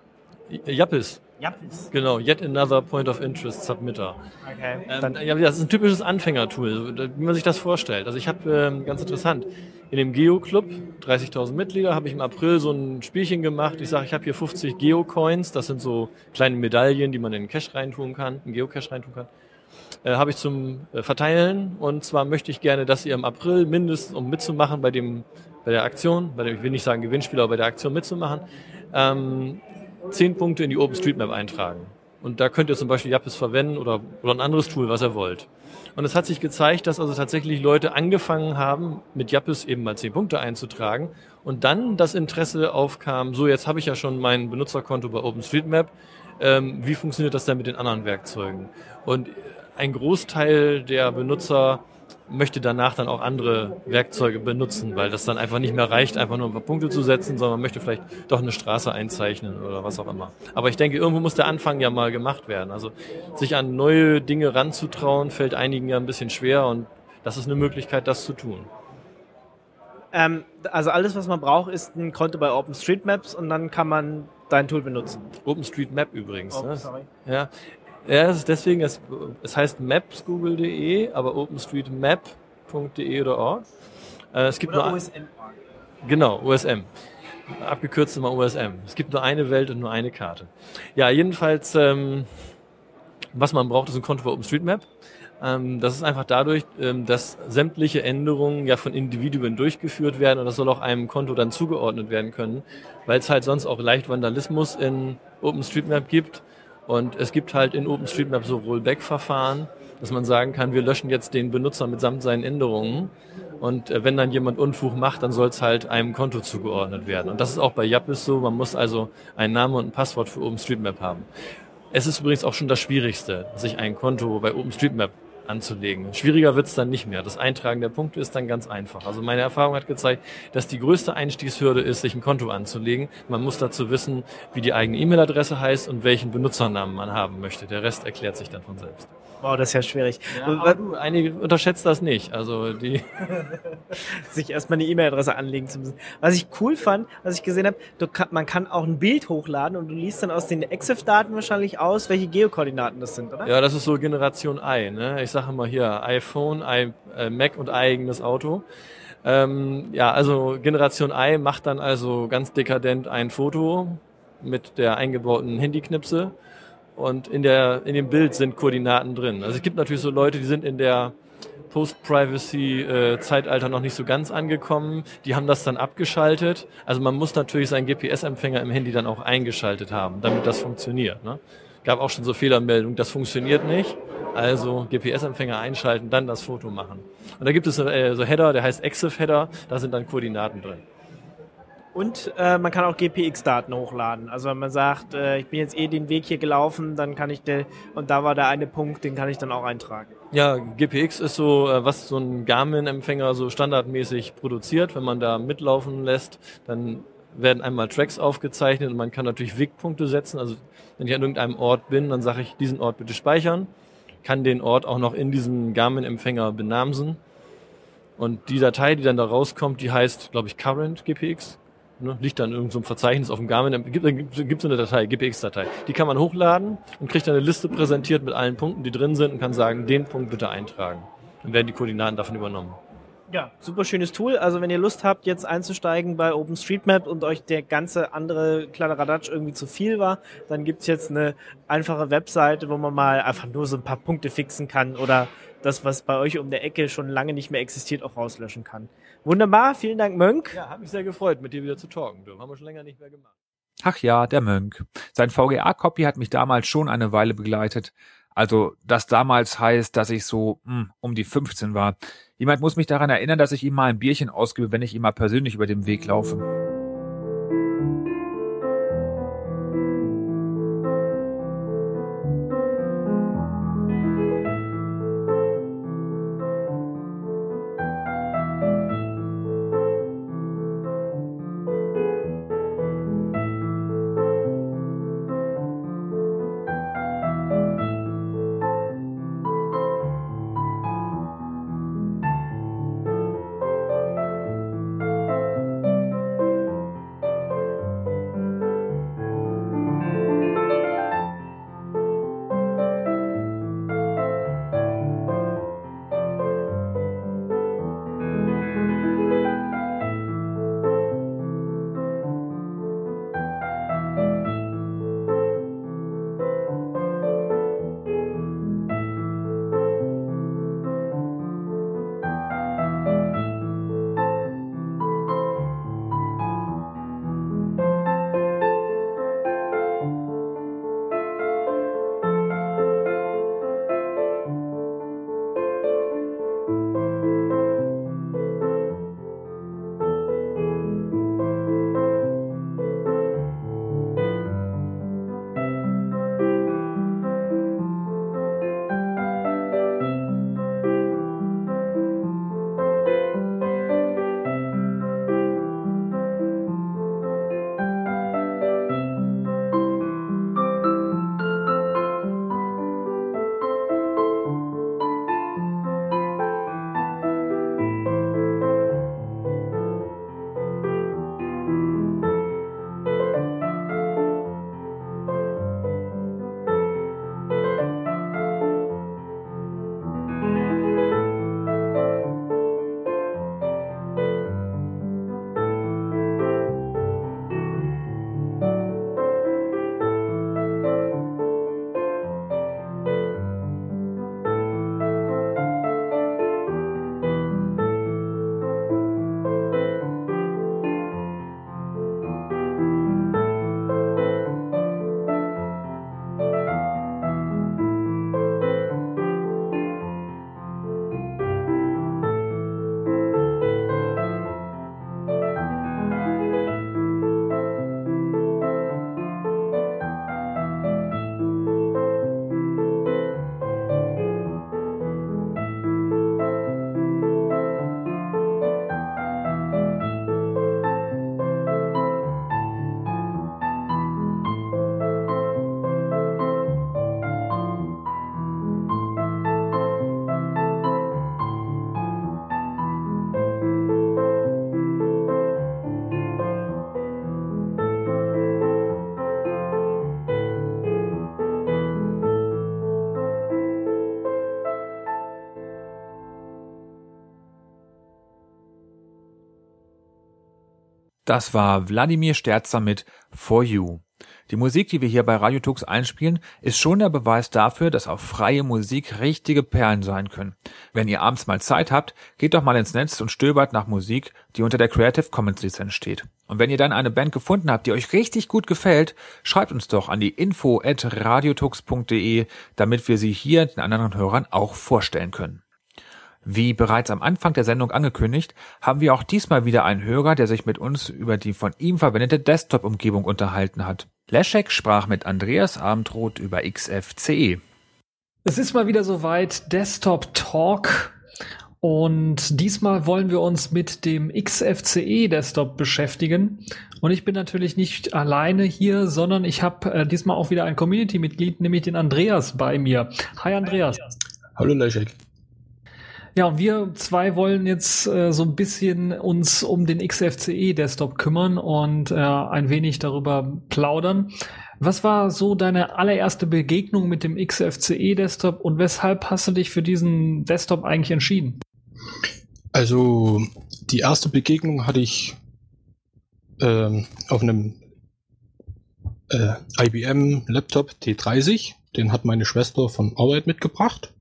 Jappis, Jappis. genau, Yet Another Point of Interest Submitter. Okay. Ähm, ja, das ist ein typisches Anfängertool, wie man sich das vorstellt. Also ich habe, ähm, ganz interessant, in dem Geo-Club, 30.000 Mitglieder, habe ich im April so ein Spielchen gemacht. Ich sage, ich habe hier 50 Geo-Coins, das sind so kleine Medaillen, die man in den Cache reintun kann, in Geocache reintun kann. Äh, habe ich zum äh, Verteilen und zwar möchte ich gerne, dass ihr im April mindestens, um mitzumachen bei dem bei der Aktion, bei dem, ich will nicht sagen Gewinnspiel, aber bei der Aktion mitzumachen, ähm, 10 Punkte in die OpenStreetMap eintragen. Und da könnt ihr zum Beispiel Jappis verwenden oder, oder ein anderes Tool, was ihr wollt. Und es hat sich gezeigt, dass also tatsächlich Leute angefangen haben, mit Jappis eben mal 10 Punkte einzutragen und dann das Interesse aufkam, so jetzt habe ich ja schon mein Benutzerkonto bei OpenStreetMap, ähm, wie funktioniert das denn mit den anderen Werkzeugen? Und ein Großteil der Benutzer möchte danach dann auch andere Werkzeuge benutzen, weil das dann einfach nicht mehr reicht, einfach nur ein paar Punkte zu setzen, sondern man möchte vielleicht doch eine Straße einzeichnen oder was auch immer. Aber ich denke, irgendwo muss der Anfang ja mal gemacht werden. Also sich an neue Dinge ranzutrauen, fällt einigen ja ein bisschen schwer und das ist eine Möglichkeit, das zu tun. ähm, also alles, was man braucht, ist ein Konto bei OpenStreetMaps und dann kann man dein Tool benutzen. OpenStreetMap übrigens. Oh, ne? sorry. Ja, ja es ist deswegen, es, es heißt mapsgoogle.de, aber openstreetmap.de oder org. Äh, es gibt nur ein- OSM. Genau, USM. Abgekürzt immer USM. Es gibt nur eine Welt und nur eine Karte. Ja, jedenfalls, ähm, was man braucht, ist ein Konto bei OpenStreetMap. Ähm, das ist einfach dadurch, ähm, dass sämtliche Änderungen ja von Individuen durchgeführt werden und das soll auch einem Konto dann zugeordnet werden können, weil es halt sonst auch leicht Vandalismus in OpenStreetMap gibt. Und es gibt halt in OpenStreetMap so Rollback-Verfahren, dass man sagen kann, wir löschen jetzt den Benutzer mitsamt seinen Änderungen. Und äh, wenn dann jemand Unfug macht, dann soll es halt einem Konto zugeordnet werden. Und das ist auch bei Yappis so. Man muss also einen Namen und ein Passwort für OpenStreetMap haben. Es ist übrigens auch schon das Schwierigste, sich ein Konto bei OpenStreetMap anzulegen. Schwieriger wird's dann nicht mehr. Das Eintragen der Punkte ist dann ganz einfach. Also meine Erfahrung hat gezeigt, dass die größte Einstiegshürde ist, sich ein Konto anzulegen. Man muss dazu wissen, wie die eigene E-Mail-Adresse heißt und welchen Benutzernamen man haben möchte. Der Rest erklärt sich dann von selbst. Wow, das ist ja schwierig. Aber du, einige unterschätzt das nicht. Also die sich erstmal eine E-Mail-Adresse anlegen zu müssen. Was ich cool fand, was ich gesehen habe, kann, man kann auch ein Bild hochladen und du liest dann aus den EXIF-Daten wahrscheinlich aus, welche Geokoordinaten das sind, oder? Ja, das ist so Generation I. Ne? Ich sage mal hier iPhone, I, äh, Mac und eigenes Auto. Ähm, ja, also Generation I macht dann also ganz dekadent ein Foto mit der eingebauten Handyknipse und in der in dem Bild sind Koordinaten drin. Also es gibt natürlich so Leute, die sind in der Post-Privacy-Zeitalter noch nicht so ganz angekommen. Die haben das dann abgeschaltet. Also man muss natürlich seinen GPS-Empfänger im Handy dann auch eingeschaltet haben, damit das funktioniert. Ne? Gab auch schon so Fehlermeldungen, das funktioniert nicht. Also GPS-Empfänger einschalten, dann das Foto machen. Und da gibt es äh, so Header, der heißt EXIF-Header, da sind dann Koordinaten drin. Und äh, man kann auch GPX-Daten hochladen. Also wenn man sagt, äh, ich bin jetzt eh den Weg hier gelaufen, dann kann ich den, und da war der eine Punkt, den kann ich dann auch eintragen. Ja, GPX ist so, äh, was so ein Garmin-Empfänger so standardmäßig produziert. Wenn man da mitlaufen lässt, dann werden einmal Tracks aufgezeichnet und man kann natürlich Wegpunkte setzen. Also wenn ich an irgendeinem Ort bin, dann sage ich, diesen Ort bitte speichern, kann den Ort auch noch in diesem Garmin-Empfänger benamsen. Und die Datei, die dann da rauskommt, die heißt, glaube ich, Current GPX. Ne, liegt dann in irgendeinem Verzeichnis auf dem Garmin. Gibt, gibt, gibt so eine Datei, GPX-Datei. Die kann man hochladen und kriegt dann eine Liste präsentiert mit allen Punkten, die drin sind und kann sagen, den Punkt bitte eintragen. Dann werden die Koordinaten davon übernommen. Ja, super schönes Tool. Also wenn ihr Lust habt, jetzt einzusteigen bei OpenStreetMap und euch der ganze andere Kladderadatsch irgendwie zu viel war, dann gibt's jetzt eine einfache Webseite, wo man mal einfach nur so ein paar Punkte fixen kann oder das, was bei euch um der Ecke schon lange nicht mehr existiert, auch rauslöschen kann. Wunderbar, vielen Dank, Mönk. Ja, hat mich sehr gefreut, mit dir wieder zu talken. Haben wir schon länger nicht mehr gemacht. Ach ja, der Mönk. Sein VGA-Copy hat mich damals schon eine Weile begleitet. Also das damals heißt, dass ich so mh, um die 15 war. Jemand muss mich daran erinnern, dass ich ihm mal ein Bierchen ausgebe, wenn ich ihm mal persönlich über den Weg laufe. Das war Wladimir Sterzer mit For You. Die Musik, die wir hier bei Radio Tux einspielen, ist schon der Beweis dafür, dass auch freie Musik richtige Perlen sein können. Wenn ihr abends mal Zeit habt, geht doch mal ins Netz und stöbert nach Musik, die unter der Creative Commons Lizenz steht. Und wenn ihr dann eine Band gefunden habt, die euch richtig gut gefällt, schreibt uns doch an die info at radiotux.de, damit wir sie hier den anderen Hörern auch vorstellen können. Wie bereits am Anfang der Sendung angekündigt, haben wir auch diesmal wieder einen Hörer, der sich mit uns über die von ihm verwendete Desktop-Umgebung unterhalten hat. Leszek sprach mit Andreas Abendroth über XFCE. Es ist mal wieder soweit, Desktop Talk. Und diesmal wollen wir uns mit dem XFCE Desktop beschäftigen. Und ich bin natürlich nicht alleine hier, sondern ich habe äh, diesmal auch wieder ein Community-Mitglied, nämlich den Andreas bei mir. Hi Andreas. Hallo Leszek. Ja, und wir zwei wollen jetzt äh, so ein bisschen uns um den XFCE Desktop kümmern und äh, ein wenig darüber plaudern. Was war so deine allererste Begegnung mit dem XFCE Desktop und weshalb hast du dich für diesen Desktop eigentlich entschieden? Also die erste Begegnung hatte ich ähm, auf einem äh, IBM Laptop T30. Den hat meine Schwester von Arbeit mitgebracht.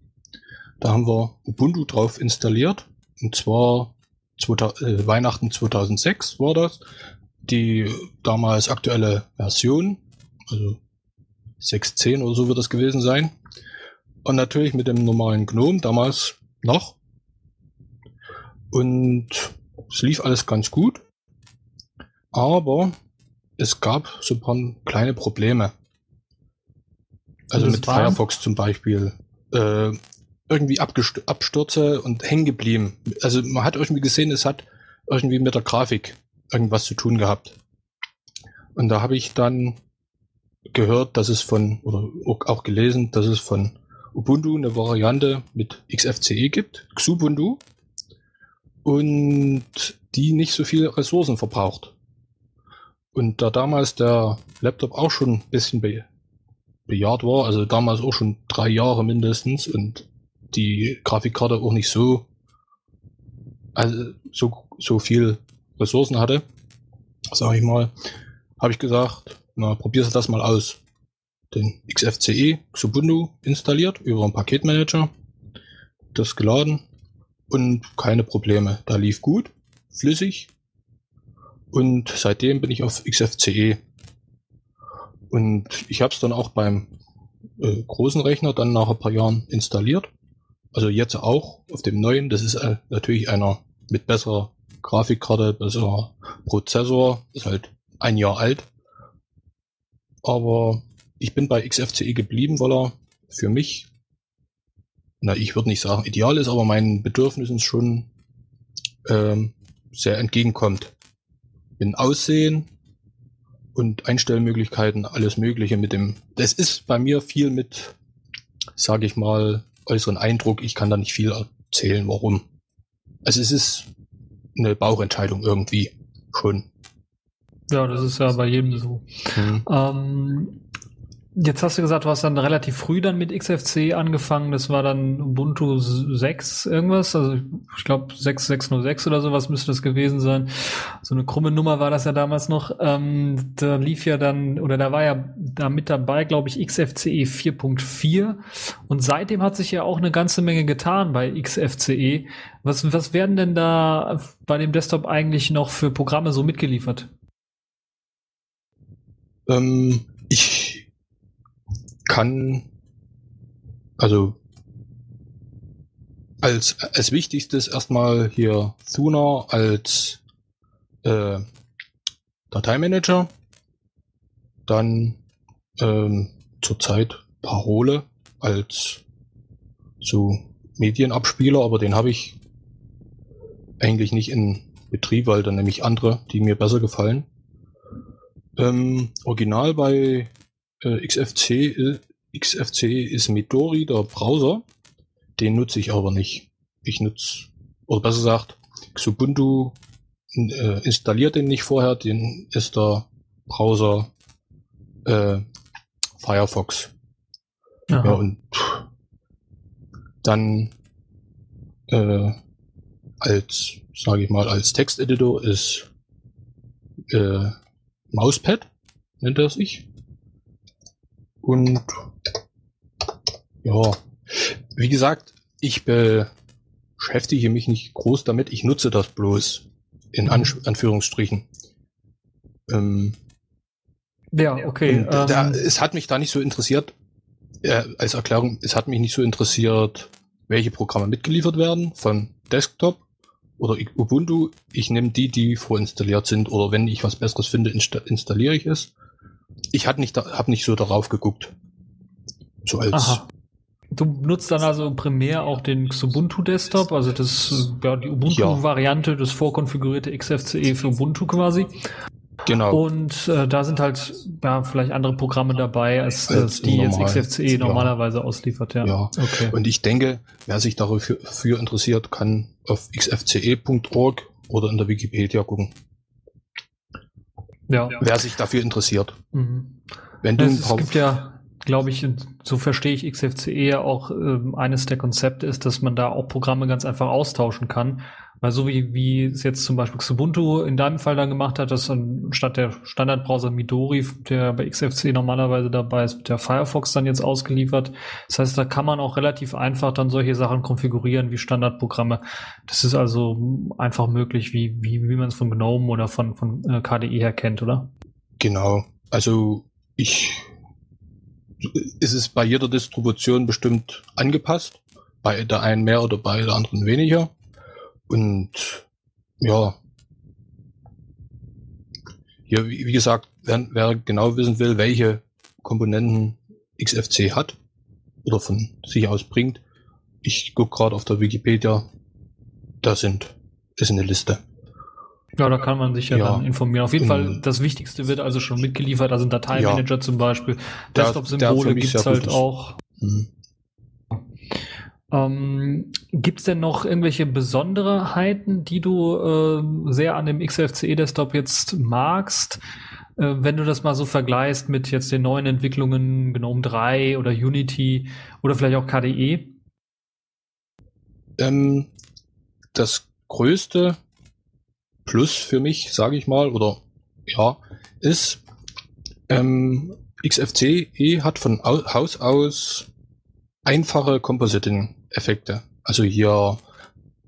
Da haben wir Ubuntu drauf installiert. Und zwar 2000, äh, Weihnachten 2006 war das. Die damals aktuelle Version, also 6.10 oder so wird das gewesen sein. Und natürlich mit dem normalen GNOME damals noch. Und es lief alles ganz gut. Aber es gab so ein paar kleine Probleme. Also mit? Firefox zum Beispiel. Äh, irgendwie Abstürze und hängen geblieben. Also man hat irgendwie gesehen, es hat irgendwie mit der Grafik irgendwas zu tun gehabt. Und da habe ich dann gehört, dass es von, oder auch gelesen, dass es von Ubuntu eine Variante mit XFCE gibt, Xubuntu, und die nicht so viele Ressourcen verbraucht. Und da damals der Laptop auch schon ein bisschen be bejahrt war, also damals auch schon drei Jahre mindestens und die Grafikkarte auch nicht so, also so, so viel Ressourcen hatte, sage ich mal, habe ich gesagt, na, probierst du das mal aus. Den XFCE Xubuntu installiert über einen Paketmanager, das geladen und keine Probleme. Da lief gut, flüssig und seitdem bin ich auf XFCE. Und ich habe es dann auch beim äh, großen Rechner dann nach ein paar Jahren installiert. Also jetzt auch auf dem neuen. Das ist äh, natürlich einer mit besserer Grafikkarte, besserer Prozessor. Ist halt ein Jahr alt. Aber ich bin bei XFCE geblieben, weil er für mich, na, ich würde nicht sagen ideal ist, aber meinen Bedürfnissen schon ähm, sehr entgegenkommt. In Aussehen und Einstellmöglichkeiten, alles Mögliche mit dem. Das ist bei mir viel mit, sage ich mal, äußeren Eindruck. Ich kann da nicht viel erzählen, warum. Also es ist eine Bauchentscheidung irgendwie schon. Ja, das ist ja bei jedem so. Mhm. Ähm, jetzt hast du gesagt, du hast dann relativ früh dann mit XFC angefangen. Das war dann Ubuntu 6 irgendwas. Also ich glaube 6606 oder sowas müsste das gewesen sein. So eine krumme Nummer war das ja damals noch. Ähm, da lief ja dann, oder da war ja da mit dabei, glaube ich, XFCE 4.4. Und seitdem hat sich ja auch eine ganze Menge getan bei XFCE. Was, was werden denn da bei dem Desktop eigentlich noch für Programme so mitgeliefert? Ähm, ich kann also als, als wichtigstes erstmal hier Thuna als äh, Dateimanager, dann ähm, zurzeit Parole als so Medienabspieler, aber den habe ich eigentlich nicht in Betrieb, weil dann nämlich andere, die mir besser gefallen. Ähm, original bei äh, XFC, äh, XFC ist Midori, der Browser. Den nutze ich aber nicht. Ich nutze, oder besser gesagt, Xubuntu äh, installiert den nicht vorher, den ist der Browser äh, Firefox. Aha. Ja, und dann äh, als, sage ich mal, als Texteditor ist äh, Mauspad, nennt er sich. Und ja, wie gesagt, ich beschäftige mich nicht groß damit. Ich nutze das bloß in An Anführungsstrichen. Ähm, Ja, okay. und da, ähm, es hat mich da nicht so interessiert, äh, als Erklärung, es hat mich nicht so interessiert, welche Programme mitgeliefert werden von Desktop oder Ubuntu. Ich nehme die, die vorinstalliert sind oder wenn ich was Besseres finde, insta installiere ich es. Ich habe nicht, da- hab nicht so darauf geguckt. So als Aha. Du nutzt dann also primär auch den Xubuntu Desktop, also das, ja, die Ubuntu-Variante, das vorkonfigurierte XFCE für Ubuntu quasi. genau. Und äh, da sind halt ja vielleicht andere Programme dabei, als, als die jetzt normal. XFCE Ja. normalerweise ausliefert. Ja. Ja. Okay. Und ich denke, wer sich dafür für interessiert, kann auf xfce.org oder in der Wikipedia gucken. Ja. Wer sich dafür interessiert. Mhm. Wenn du Es, es gibt ja, glaube ich, so verstehe ich XFCE ja auch, ähm, eines der Konzepte ist, dass man da auch Programme ganz einfach austauschen kann. Weil so wie, wie es jetzt zum Beispiel Xubuntu in deinem Fall dann gemacht hat, dass dann statt der Standardbrowser Midori, der bei XFCE normalerweise dabei ist, der Firefox dann jetzt ausgeliefert. Das heißt, da kann man auch relativ einfach dann solche Sachen konfigurieren wie Standardprogramme. Das ist also einfach möglich, wie, wie, wie man es von GNOME oder von, von äh, KDE her kennt, oder? Genau. Also ich ist es bei jeder Distribution bestimmt angepasst. Bei der einen mehr oder bei der anderen weniger. Und ja. Hier, wie, wie gesagt, wer, wer genau wissen will, welche Komponenten XFC hat oder von sich aus bringt, ich gucke gerade auf der Wikipedia, da sind, ist eine Liste. Ja, da kann man sich ja, Ja. dann informieren. Auf jeden. Fall, das Wichtigste wird also schon mitgeliefert, also ein Dateiemanager zum Beispiel. Desktop-Symbole gibt's sehr halt auch. Hm. Ähm, gibt's denn noch irgendwelche Besonderheiten, die du äh, sehr an dem XFCE-Desktop jetzt magst? Äh, wenn du das mal so vergleichst mit jetzt den neuen Entwicklungen GNOME 3 oder Unity oder vielleicht auch? KDE? Ähm, das größte Plus für mich, sage ich mal, oder ja, ist, ähm, XFCE hat von au Haus aus einfache Compositing-Effekte. Also hier,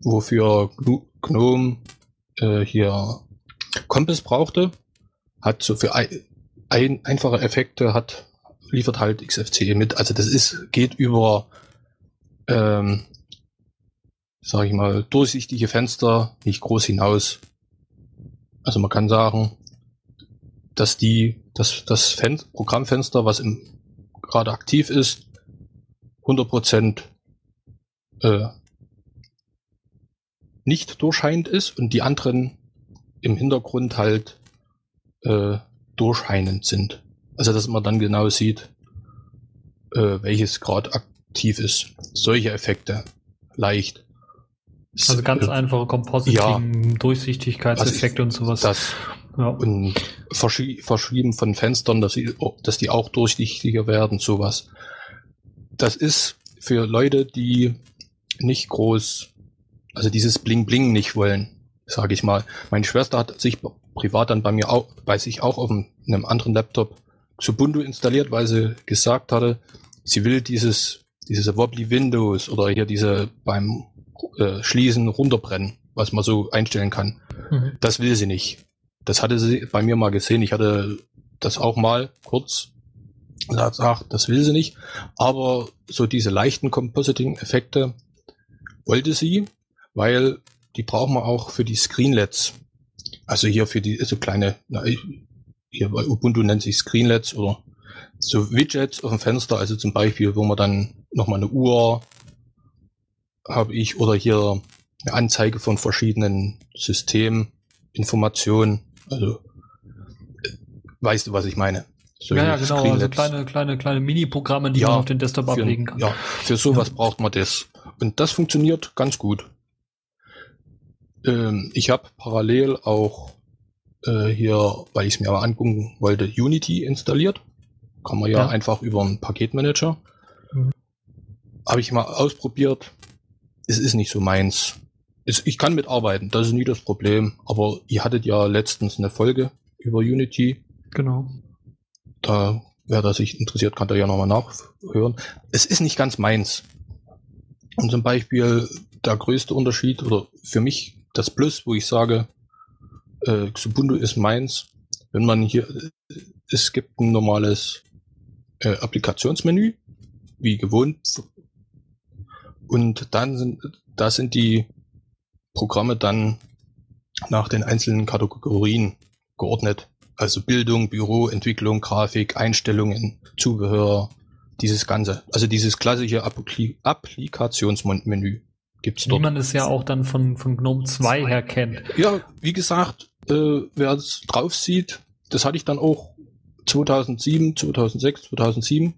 wofür GNOME äh, hier Compass brauchte, hat so für ein, ein, einfache Effekte hat liefert halt XFCE mit. Also das ist geht über ähm, sage ich mal, durchsichtige Fenster nicht groß hinaus. Also man kann sagen, dass die, dass das Fen Programmfenster, was im, gerade aktiv ist, 100% äh, nicht durchscheinend ist und die anderen im Hintergrund halt äh, durchscheinend sind. Also dass man dann genau sieht, äh, welches gerade aktiv ist. Solche Effekte leicht. Also ganz Äh, einfache Compositing, Durchsichtigkeitseffekte und sowas. Das ja. und verschie verschieben von Fenstern, dass, sie, dass die auch durchsichtiger werden, sowas. Das ist für Leute, die nicht groß, also dieses Bling Bling nicht wollen, sage ich mal. Meine Schwester hat sich privat dann bei mir auch, bei sich auch auf einem, anderen Laptop Ubuntu installiert, weil sie gesagt hatte, sie will dieses, diese Wobbly Windows oder hier diese beim äh, Schließen runterbrennen, was man so einstellen kann. Mhm. Das will sie nicht. Das hatte sie bei mir mal gesehen. Ich hatte das auch mal kurz gesagt, ach, das will sie nicht. Aber so diese leichten Compositing-Effekte wollte sie, weil die brauchen wir auch für die Screenlets. Also hier für die so kleine, na, hier bei Ubuntu nennt sich Screenlets oder so Widgets auf dem Fenster, also zum Beispiel, wo man dann nochmal eine Uhr habe ich oder hier eine Anzeige von verschiedenen Systeminformationen. Also weißt du, was ich meine? Solche Ja, ja, genau. Also kleine, kleine, kleine Mini-Programme, die Ja, man auf den Desktop für, ablegen kann. Ja, für sowas braucht man das. Und das funktioniert ganz gut. Ähm, ich habe parallel auch äh, hier, weil ich es mir mal angucken wollte, Unity installiert. Kann man ja, Ja. einfach über einen Paketmanager. Mhm. Habe ich mal ausprobiert. Es ist nicht so meins. Es, ich kann mitarbeiten, das ist nie das Problem. Aber ihr hattet ja letztens eine Folge über Unity. Genau. Da wer da sich interessiert, kann da ja nochmal nachhören. Es ist nicht ganz meins. Und zum Beispiel der größte Unterschied oder für mich das Plus, wo ich sage, äh, Xubuntu ist meins, wenn man hier, es gibt ein normales äh, Applikationsmenü, wie gewohnt. Und dann sind, da sind die Programme dann nach den einzelnen Kategorien geordnet. Also Bildung, Büro, Entwicklung, Grafik, Einstellungen, Zubehör, dieses Ganze. Also dieses klassische Appli Applikationsmenü gibt's Wie dort. man es ja auch dann von, von GNOME 2 her kennt. Ja, wie gesagt, äh, wer es drauf sieht, das hatte ich dann auch 2007, 2006, 2007.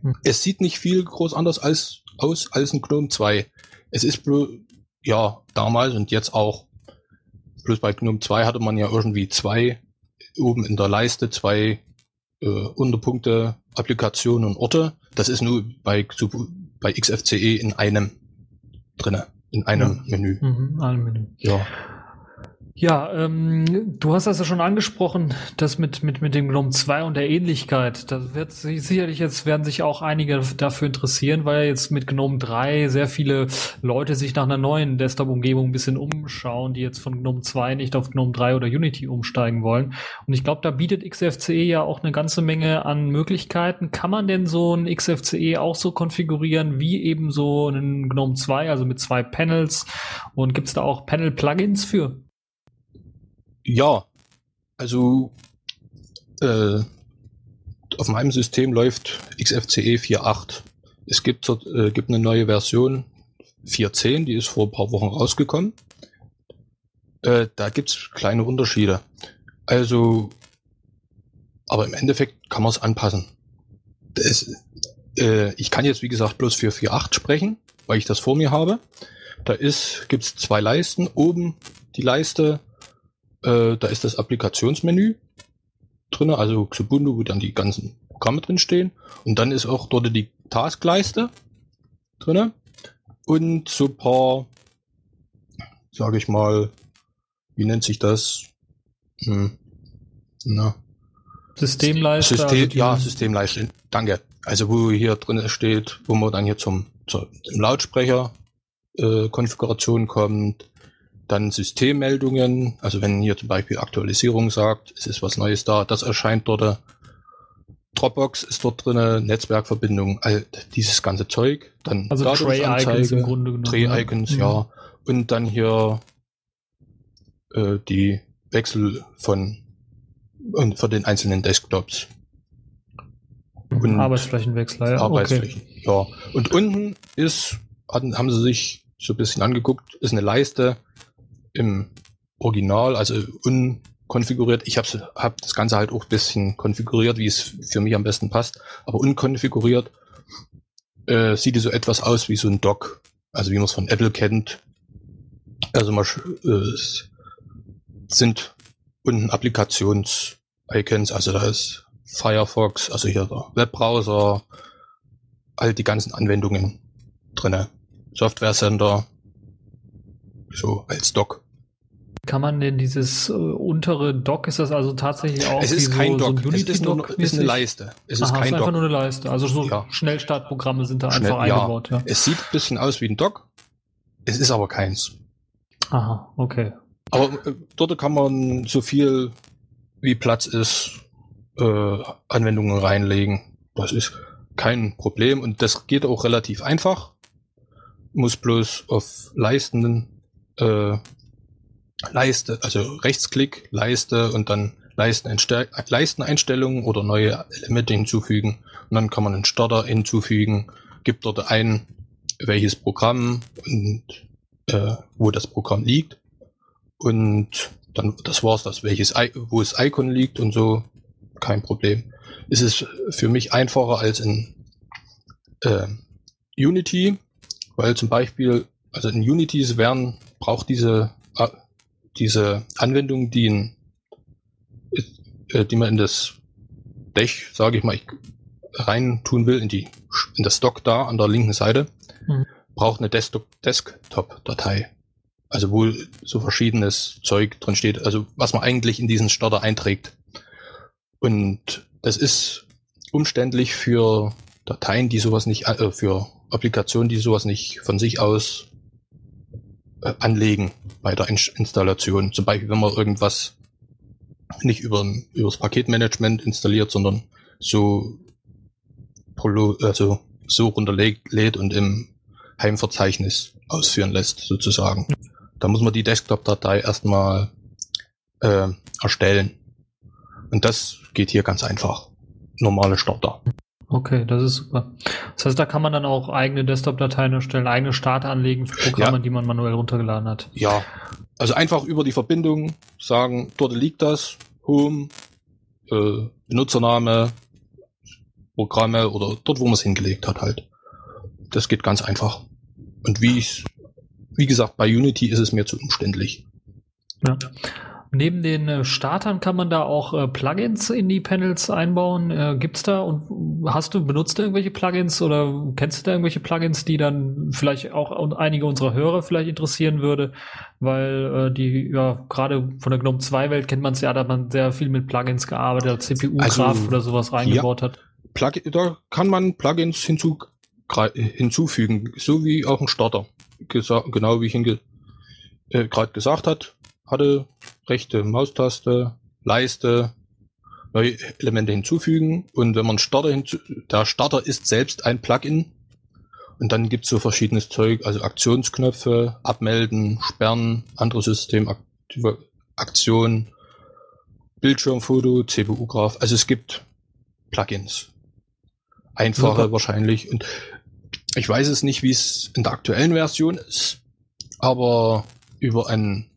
Hm. Es sieht nicht viel groß anders als, aus als ein GNOME 2. Es ist bloß, ja, damals und jetzt auch, bloß bei GNOME 2 hatte man ja irgendwie zwei, oben in der Leiste zwei äh, Unterpunkte, Applikationen und Orte. Das ist nur bei, bei XFCE in einem drinne, in einem Menü. Mhm, ein Menü. Ja. Ja, ähm, du hast das ja schon angesprochen, das mit, mit, mit dem GNOME 2 und der Ähnlichkeit. Da wird sich sicherlich jetzt werden sich auch einige dafür interessieren, weil jetzt mit GNOME 3 sehr viele Leute sich nach einer neuen Desktop-Umgebung ein bisschen umschauen, die jetzt von GNOME 2 nicht auf GNOME 3 oder Unity umsteigen wollen. Und ich glaube, da bietet XFCE ja auch eine ganze Menge an Möglichkeiten. Kann man denn so ein XFCE auch so konfigurieren wie eben so einen GNOME 2, also mit zwei Panels? Und gibt es da auch Panel-Plugins für? Ja, also äh, auf meinem System läuft XFCE 4.8. Es gibt, äh, gibt eine neue Version 4.10, die ist vor ein paar Wochen rausgekommen. Äh, da gibt's kleine Unterschiede. Also, aber im Endeffekt kann man es anpassen. Das, äh, ich kann jetzt, wie gesagt, bloß für 4.8 sprechen, weil ich das vor mir habe. Da ist, gibt's zwei Leisten. Oben die Leiste äh, da ist das Applikationsmenü drin, also Xubuntu, wo dann die ganzen Programme drin stehen. Und dann ist auch dort die Taskleiste drin. Und so ein paar, sage ich mal, wie nennt sich das? Hm. Na, Systemleiste. System, also ja, Systemleiste. Danke. Also wo hier drin steht, wo man dann hier zum, zum Lautsprecher äh, Konfiguration kommt, dann Systemmeldungen, also wenn hier zum Beispiel Aktualisierung sagt, es ist was Neues da, das erscheint dort. Dropbox ist dort drin, Netzwerkverbindung, all dieses ganze Zeug. Dann Also Tray-Icons im Grunde genommen. Tray-Icons, ne? ja. Und dann hier äh, die Wechsel von und für den einzelnen Desktops. Mhm. Und Arbeitsflächenwechsler, ja. Arbeitsflächen. Ja. Und unten ist, hatten, haben sie sich so ein bisschen angeguckt, ist eine Leiste im Original, also unkonfiguriert. Ich habe hab das Ganze halt auch ein bisschen konfiguriert, wie es für mich am besten passt. Aber unkonfiguriert äh, sieht es so etwas aus wie so ein Dock. Also wie man es von Apple kennt. Also man, äh, sind unten Applikations-Icons, also da ist Firefox, also hier der Webbrowser, all die ganzen Anwendungen drinne. Software-Sender, so als Dock. Kann man denn dieses äh, untere Dock, ist das also tatsächlich auch es ist kein so, Dock, so es ist, nur, ist eine Leiste. Es ist Aha, kein ist einfach Dock. nur eine Leiste. Also so Ja. Schnellstartprogramme sind da Schnell- einfach ja. eingebaut. Ja. Es sieht ein bisschen aus wie ein Dock, es ist aber keins. Aha, okay. Aber äh, dort kann man so viel wie Platz ist, äh, Anwendungen reinlegen. Das ist kein Problem und das geht auch relativ einfach. Muss bloß auf Leisten, äh, Leiste, also Rechtsklick, Leiste und dann Leisteneinstell Leisteneinstellungen oder neue Elemente hinzufügen. Und dann kann man einen Starter hinzufügen, gibt dort ein, welches Programm und äh, wo das Programm liegt. Und dann, das war's das, welches, wo das Icon liegt und so, kein Problem. Es ist für mich einfacher als in äh, Unity, weil zum Beispiel, also in Unity werden, braucht diese, diese Anwendung, die in, äh, die man in das Dash, sage ich mal, rein tun will, in die, in das Stock da an der linken Seite, Mhm. braucht eine Desktop- Desktop-Datei. Also wo so verschiedenes Zeug drin steht, also was man eigentlich in diesen Starter einträgt. Und das ist umständlich für Dateien, die sowas nicht, äh, für Applikationen, die sowas nicht von sich aus äh, anlegen bei der In Installation. Zum Beispiel, wenn man irgendwas nicht über, über das Paketmanagement installiert, sondern so, also so runterlädt lädt und im Heimverzeichnis ausführen lässt, sozusagen. Da muss man die Desktop-Datei erstmal äh, erstellen. Und das geht hier ganz einfach. Normale Starter. Okay, das ist super. Das heißt, da kann man dann auch eigene Desktop-Dateien erstellen, eigene Starter anlegen für Programme, Ja. die man manuell runtergeladen hat. Ja, also einfach über die Verbindung sagen, dort liegt das, Home, äh, Benutzername, Programme oder dort, wo man es hingelegt hat halt. Das geht ganz einfach. Und wie ich, wie gesagt, bei Unity ist es mir zu umständlich. Ja. Neben den äh, Startern kann man da auch äh, Plugins in die Panels einbauen. Äh, gibt's da und hast du benutzt du irgendwelche Plugins oder kennst du da irgendwelche Plugins, die dann vielleicht auch einige unserer Hörer vielleicht interessieren würde, weil die ja gerade von der GNOME 2 Welt kennt man es ja, da hat man sehr viel mit Plugins gearbeitet, hat CPU Also, Graph oder sowas reingebaut hat. Plug da kann man Plugins hinzu, hinzufügen, so wie auch ein Starter. Gesa genau wie ich ihn ge äh, gerade gesagt hat, hatte rechte Maustaste, Leiste, neue Elemente hinzufügen und wenn man Starter hinzu, der Starter ist selbst ein Plugin und dann gibt's so verschiedenes Zeug, also Aktionsknöpfe, abmelden, sperren, andere Systemaktive Aktionen, Bildschirmfoto, CPU-Graph, also es gibt Plugins. Einfache Super. wahrscheinlich. Und ich weiß es nicht, wie es in der aktuellen Version ist, aber über ein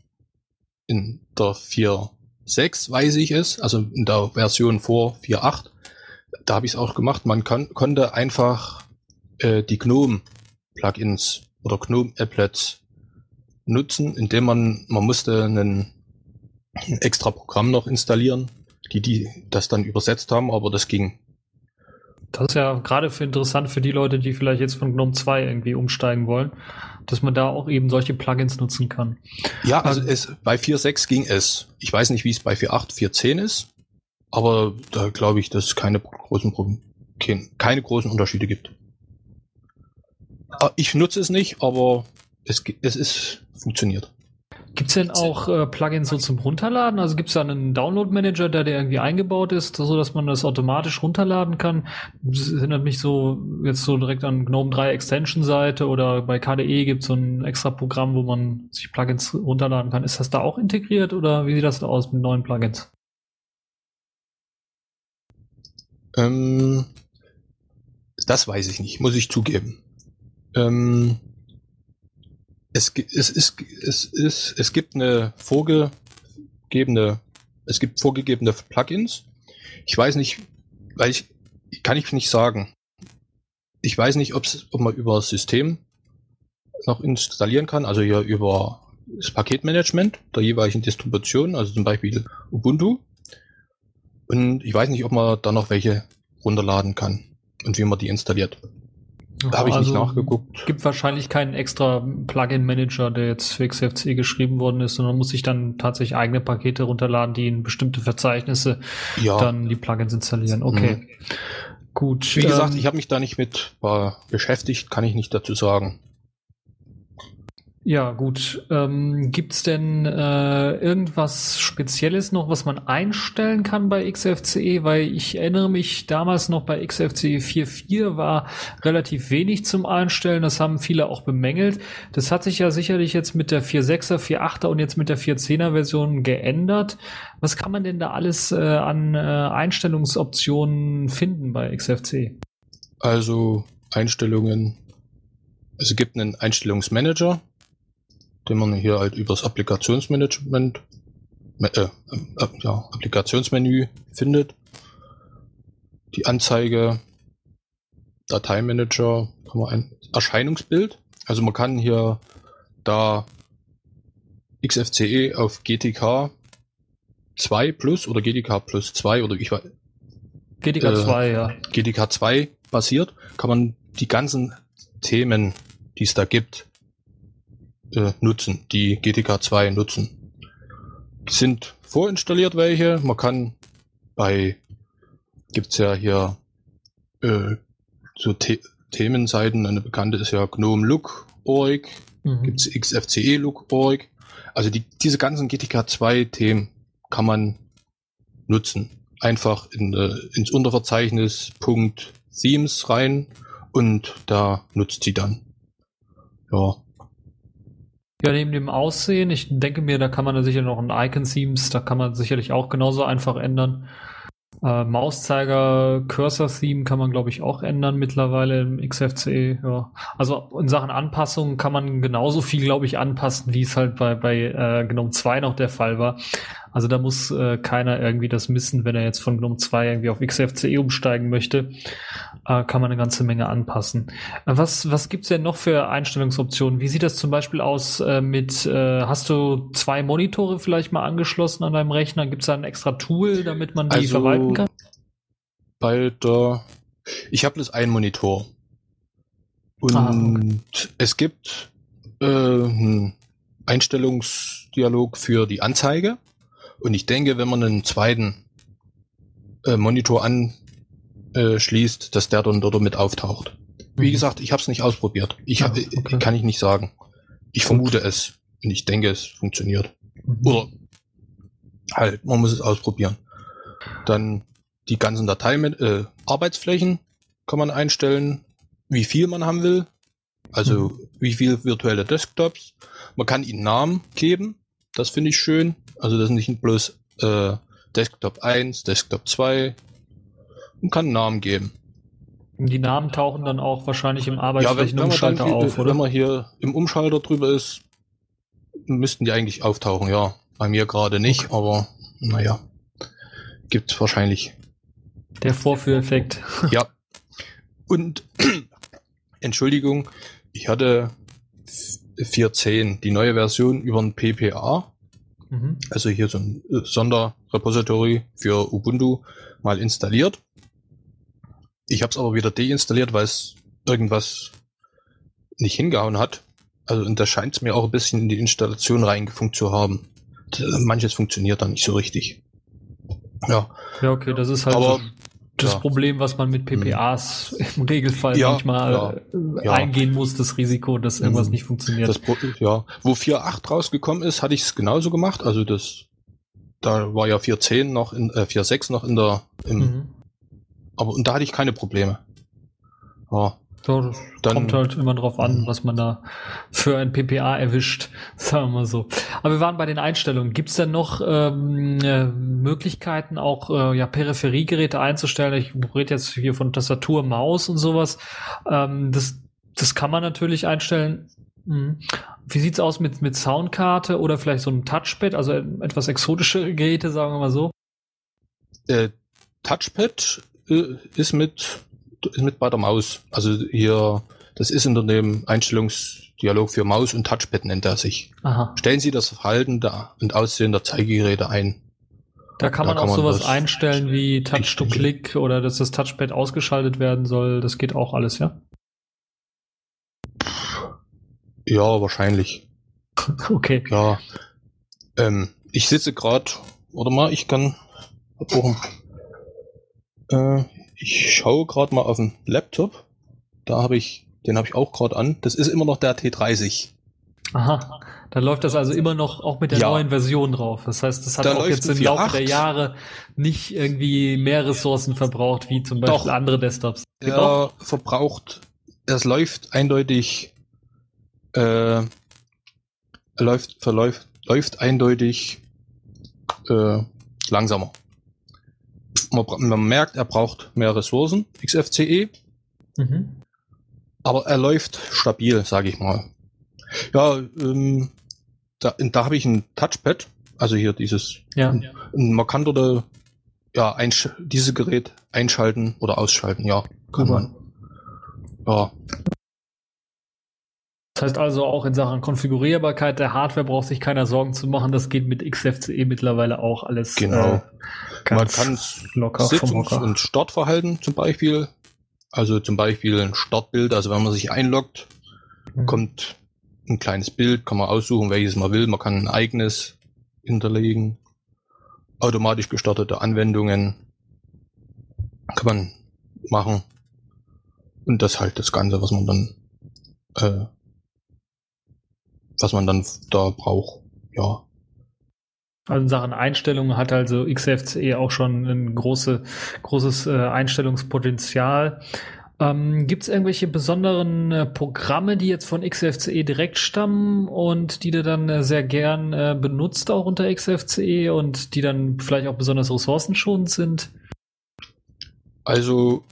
in der 4.6 weiß ich es, also in der Version vor 4.8, da habe ich es auch gemacht. Man kann, konnte einfach äh, die GNOME-Plugins oder GNOME-Applets nutzen, indem man, man musste einen, ein extra Programm noch installieren, die, die das dann übersetzt haben, aber das ging. Das ist ja gerade für interessant für die Leute, die vielleicht jetzt von GNOME 2 irgendwie umsteigen wollen, dass man da auch eben solche Plugins nutzen kann. Ja, also es, bei 4.6 ging es. Ich weiß nicht, wie es bei 4.8, 4.10 ist, aber da glaube ich, dass es keine großen, keine großen Unterschiede gibt. Ah, Ich nutze es nicht, aber es, es ist funktioniert. Gibt's denn auch äh, Plugins so zum Runterladen? Also gibt's da einen Download-Manager, der, der irgendwie eingebaut ist, so dass man das automatisch runterladen kann? Das erinnert mich so jetzt so direkt an GNOME 3 Extension-Seite oder bei KDE gibt's so ein extra Programm, wo man sich Plugins runterladen kann. Ist das da auch integriert oder wie sieht das da aus mit neuen Plugins? Ähm, das weiß ich nicht, muss ich zugeben. Ähm, es, es, ist, es, ist, es gibt eine vorgegebene, es gibt vorgegebene Plugins. Ich weiß nicht, weil ich, kann ich nicht sagen. Ich weiß nicht, ob man über das System noch installieren kann, also hier über das Paketmanagement der jeweiligen Distribution, also zum Beispiel Ubuntu. Und ich weiß nicht, ob man da noch welche runterladen kann und wie man die installiert. Da habe ich Also, nicht nachgeguckt. Gibt wahrscheinlich keinen extra Plugin-Manager, der jetzt für XFCE geschrieben worden ist, sondern muss sich dann tatsächlich eigene Pakete runterladen, die in bestimmte Verzeichnisse Ja, dann die Plugins installieren. Okay. Gut. wie gesagt, ähm, ich habe mich da nicht mit äh, beschäftigt, kann ich nicht dazu sagen. Ja, gut. Ähm, gibt's denn äh, irgendwas Spezielles noch, was man einstellen kann bei XFCE? Weil ich erinnere mich, damals noch bei XFCE 4.4 war relativ wenig zum Einstellen. Das haben viele auch bemängelt. Das hat sich ja sicherlich jetzt mit der 4.6er, 4.8er und jetzt mit der 4.10er Version geändert. Was kann man denn da alles äh, an äh, Einstellungsoptionen finden bei XFCE? Also Einstellungen. Es gibt einen Einstellungsmanager, den man hier halt übers Applikationsmanagement, äh, äh, ja, Applikationsmenü findet. Die Anzeige, Dateimanager, kann man ein Erscheinungsbild. Also man kann hier da XFCE auf GTK 2 plus oder GTK plus 2 oder ich weiß, GTK Äh, 2, ja. GTK 2 basiert, kann man die ganzen Themen, die es da gibt, äh, nutzen, die GTK 2 nutzen. Sind vorinstalliert welche. Man kann bei, gibt's ja hier äh, so The Themenseiten. Eine bekannte ist ja GNOME Look Org, Mhm. gibt's XFCE Look Org. Also die, diese ganzen GTK 2 Themen kann man nutzen. Einfach in, äh, ins Unterverzeichnis Punkt Themes rein und da nutzt sie dann. Ja. Ja, neben dem Aussehen, ich denke mir, da kann man sicher noch ein Icon-Themes, da kann man sicherlich auch genauso einfach ändern. Äh, Mauszeiger, Cursor-Theme kann man, glaube ich, auch ändern mittlerweile im XFCE. Ja. Also in Sachen Anpassungen kann man genauso viel, glaube ich, anpassen, wie es halt bei, bei äh, GNOME 2 noch der Fall war. Also da muss äh, keiner irgendwie das missen, wenn er jetzt von GNOME 2 irgendwie auf XFCE umsteigen möchte. Äh, kann man eine ganze Menge anpassen. Äh, Was, was gibt's denn noch für Einstellungsoptionen? Wie sieht das zum Beispiel aus äh, mit, äh, hast du zwei Monitore vielleicht mal angeschlossen an deinem Rechner? Gibt's da ein extra Tool, damit man die Also, verwalten kann? Bei der, ich habe bloß einen Monitor. Und Ah, okay. es gibt äh, einen Einstellungsdialog für die Anzeige. Und ich denke, wenn man einen zweiten äh, Monitor anschließt, dass der dann dort mit auftaucht. Wie Mhm. gesagt, ich habe es nicht ausprobiert. Ich hab, okay. kann ich nicht sagen. Ich vermute es und ich denke, es funktioniert. Mhm. Oder halt, man muss es ausprobieren. Dann die ganzen Datei äh, Arbeitsflächen kann man einstellen, wie viel man haben will. Also wie viel virtuelle Desktops. Man kann ihnen Namen geben. Das finde ich schön. Also das sind nicht bloß äh, Desktop 1, Desktop 2. Man kann einen Namen geben. Die Namen tauchen dann auch wahrscheinlich im Ja, wenn, wenn, man Arbeitsflächenumschalter dann, auf, oder? wenn man hier im Umschalter drüber ist, müssten die eigentlich auftauchen, ja. Bei mir gerade nicht, aber naja. Gibt wahrscheinlich. Der Vorführeffekt. Ja. Und Entschuldigung, ich hatte 4.10, die neue Version über ein PPA, Mhm. also hier so ein äh, Sonderrepository für Ubuntu, mal installiert. Ich habe es aber wieder deinstalliert, weil es irgendwas nicht hingehauen hat. Also und da scheint es mir auch ein bisschen in die Installation reingefunkt zu haben. Manches funktioniert dann nicht so richtig. Ja, Ja, okay, das ist halt aber so das ja. Hm. Problem, was man mit PPAs im Regelfall Ja, manchmal äh, ja. eingehen muss, das Risiko, dass irgendwas Mhm. nicht funktioniert. Das ja, wo 4.8 rausgekommen ist, hatte ich es genauso gemacht. Also das, da war ja 4.10 noch in, äh, 4.6 noch in der, im, mhm. aber und da hatte ich keine Probleme. Ja, So, das kommt halt immer drauf an, Mhm. was man da für ein PPA erwischt, sagen wir mal so. Aber wir waren bei den Einstellungen. Gibt es denn noch ähm, äh, Möglichkeiten, auch äh, ja, Peripheriegeräte einzustellen? Ich rede jetzt hier von Tastatur, Maus und sowas. Ähm, das, das kann man natürlich einstellen. Mhm. Wie sieht's aus mit, mit Soundkarte oder vielleicht so einem Touchpad, also etwas exotische Geräte, sagen wir mal so? äh, Touchpad äh, ist mit ist mit bei der Maus. Also hier, das ist unter dem Einstellungsdialog für Maus und Touchpad nennt er sich. Aha. Stellen Sie das Verhalten der, und Aussehen der Zeigegeräte ein. Da kann Da man kann auch man sowas was einstellen wie Touch to einstellen. Click oder dass das Touchpad ausgeschaltet werden soll. Das geht auch alles, ja? Ja, wahrscheinlich. Okay. Ja. Ähm, ich sitze gerade, warte mal, ich kann abbuchen. Äh, ich schaue gerade mal auf den Laptop. Da habe ich, den habe ich auch gerade an. Das ist immer noch der T30. Aha. Da läuft das also immer noch auch mit der Ja. neuen Version drauf. Das heißt, das hat Da auch jetzt im Laufe 4.8. der Jahre nicht irgendwie mehr Ressourcen verbraucht, wie zum Beispiel Doch. andere Desktops. Er verbraucht, es läuft eindeutig, äh, läuft, verläuft, läuft eindeutig äh, langsamer. Man, man merkt, er braucht mehr Ressourcen, XFCE, Mhm. aber er läuft stabil, sage ich mal. Ja, ähm, da, da habe ich ein Touchpad, also hier dieses, Ja. und man kann dort äh, ja dieses Gerät einschalten oder ausschalten, ja, kann Super. man. Ja, Das heißt also auch in Sachen Konfigurierbarkeit der Hardware braucht sich keiner Sorgen zu machen. Das geht mit XFCE mittlerweile auch alles Genau. äh, ganz man kann locker Hocker. und Startverhalten zum Beispiel, also zum Beispiel ein Startbild, also wenn man sich einloggt, Mhm. kommt ein kleines Bild, kann man aussuchen, welches man will. Man kann ein eigenes hinterlegen. Automatisch gestartete Anwendungen kann man machen. Und das halt das Ganze, was man dann, äh, was man dann da braucht. Ja. Also in Sachen Einstellungen hat also XFCE auch schon ein große, großes äh, Einstellungspotenzial. Ähm, Gibt es irgendwelche besonderen äh, Programme, die jetzt von XFCE direkt stammen und die du dann äh, sehr gern äh, benutzt auch unter XFCE und die dann vielleicht auch besonders ressourcenschonend sind? Also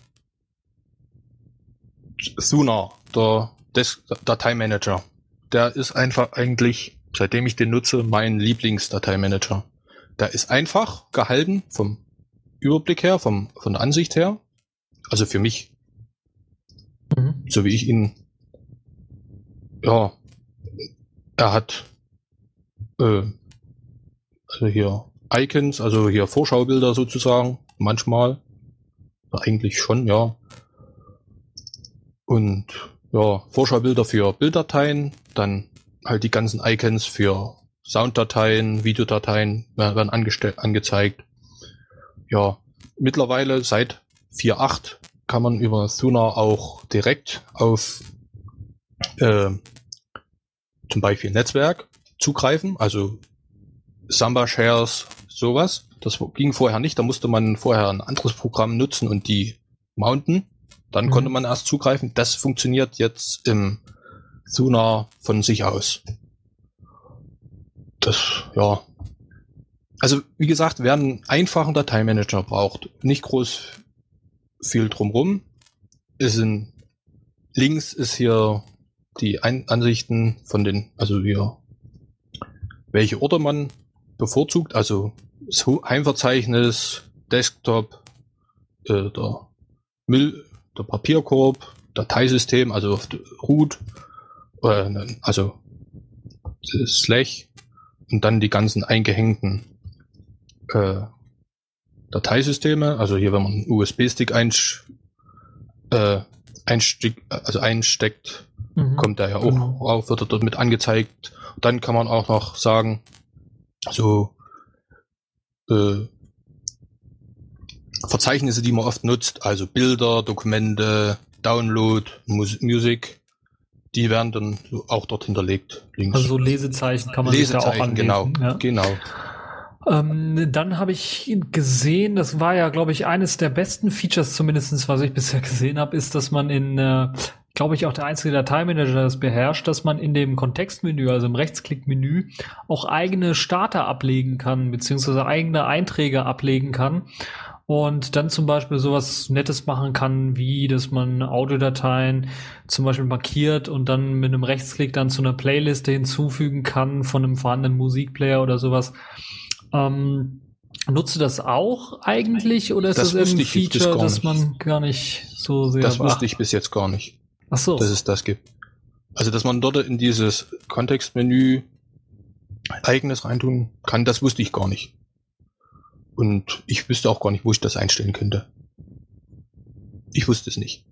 Suna, der Des Dateimanager, der ist einfach eigentlich, seitdem ich den nutze, mein Lieblingsdateimanager. Der ist einfach gehalten vom Überblick her, vom, von der Ansicht her. Also für mich, Mhm. so wie ich ihn, ja, er hat, äh, also hier Icons, also hier Vorschaubilder sozusagen, manchmal, eigentlich schon, ja. Und ja, Vorschaubilder für Bilddateien, dann halt die ganzen Icons für Sounddateien, Videodateien werden angezeigt. Ja, mittlerweile seit 4.8 kann man über Suna auch direkt auf äh, zum Beispiel Netzwerk zugreifen, also Samba Shares, sowas. Das ging vorher nicht, da musste man vorher ein anderes Programm nutzen und die mounten. Dann Mhm. konnte man erst zugreifen. Das funktioniert jetzt im Suna von sich aus. Das, ja. Also, wie gesagt, wer einen einfachen Dateimanager braucht, nicht groß viel drumrum, ist in, links ist hier die Ein Ansichten von den, also hier, welche Orte man bevorzugt, also das Heimverzeichnis, Desktop, äh, der Müll, der Papierkorb, Dateisystem, also Root, äh, also Slash und dann die ganzen eingehängten äh, Dateisysteme, also hier, wenn man einen USB-Stick einsch, äh, einstick, also einsteckt, Mhm. kommt der ja auch Genau. auf, wird er dort mit angezeigt. Dann kann man auch noch sagen, so äh, Verzeichnisse, die man oft nutzt, also Bilder, Dokumente, Download, Mus Musik, die werden dann auch dort hinterlegt. Links. Also so Lesezeichen kann man sich da auch Lesezeichen, anlesen. genau, Ja. genau. Ähm, dann habe ich gesehen, das war ja, glaube ich, eines der besten Features, zumindestens was ich bisher gesehen habe, ist, dass man in, äh, glaube ich, auch der einzige Dateimanager der das beherrscht, dass man in dem Kontextmenü, also im Rechtsklickmenü, auch eigene Starter ablegen kann, beziehungsweise eigene Einträge ablegen kann. Und dann zum Beispiel sowas Nettes machen kann, wie dass man Audiodateien zum Beispiel markiert und dann mit einem Rechtsklick dann zu einer Playliste hinzufügen kann von einem vorhandenen Musikplayer oder sowas. Ähm, nutzt du das auch eigentlich oder ist Das das, jetzt Feature, das nicht. man gar nicht so sehr Das wusste ich bis jetzt gar nicht, Ach so. dass es das gibt. Also, dass man dort in dieses Kontextmenü eigenes reintun kann, das wusste ich gar nicht. Und ich wüsste auch gar nicht, wo ich das einstellen könnte. Ich wusste es nicht.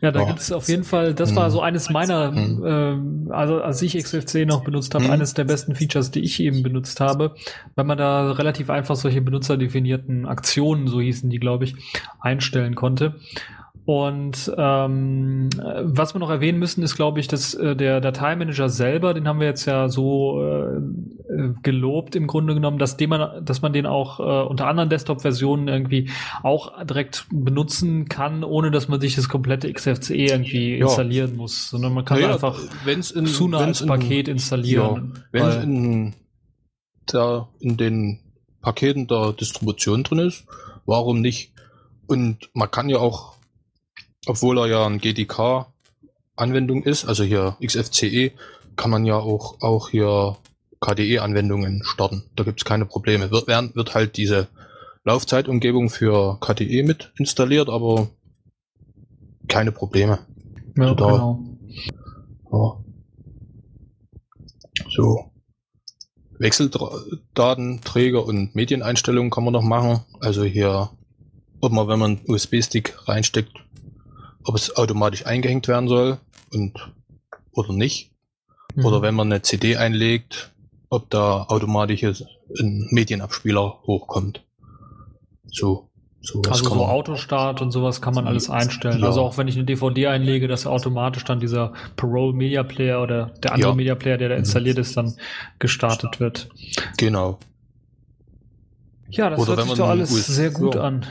Ja, da Ja. gibt es auf jeden Fall, das war Hm. so eines meiner, Hm. ähm, also als ich XFC noch benutzt habe, Hm. eines der besten Features, die ich eben benutzt habe, weil man da relativ einfach solche benutzerdefinierten Aktionen, so hießen die, glaube ich, einstellen konnte. Und ähm, äh, was wir noch erwähnen müssen, ist, glaube ich, dass äh, der Dateimanager selber, den haben wir jetzt ja so äh, äh, gelobt im Grunde genommen, dass, den man, dass man den auch äh, unter anderen Desktop-Versionen irgendwie auch direkt benutzen kann, ohne dass man sich das komplette XFCE irgendwie Ja. installieren muss, sondern man kann Naja, einfach wenn's in, Suna wenn's als Paket in, installieren. Ja, wenn es in, der, in den Paketen der Distribution drin ist, warum nicht? Und man kann ja auch, obwohl er ja ein GDK-Anwendung ist, also hier XFCE, kann man ja auch, auch hier KDE-Anwendungen starten. Da gibt's keine Probleme. Wird, werden, wird halt diese Laufzeitumgebung für KDE mit installiert, aber keine Probleme. ja, da- genau. Ja. So. Wechseldatenträger und Medieneinstellungen kann man noch machen. Also hier, ob man, wenn man einen USB-Stick reinsteckt, ob es automatisch eingehängt werden soll und oder nicht. Mhm. Oder wenn man eine CD einlegt, ob da automatisch ein Medienabspieler hochkommt. So. Sowas Also so Autostart und sowas kann man alles einstellen. Ja. Also auch wenn ich eine DVD einlege, dass automatisch dann dieser Parole Media Player oder der andere Ja. Media Player, der da installiert ist, dann gestartet wird. Genau. Ja, das Oder hört sich doch alles sehr gut ja. an.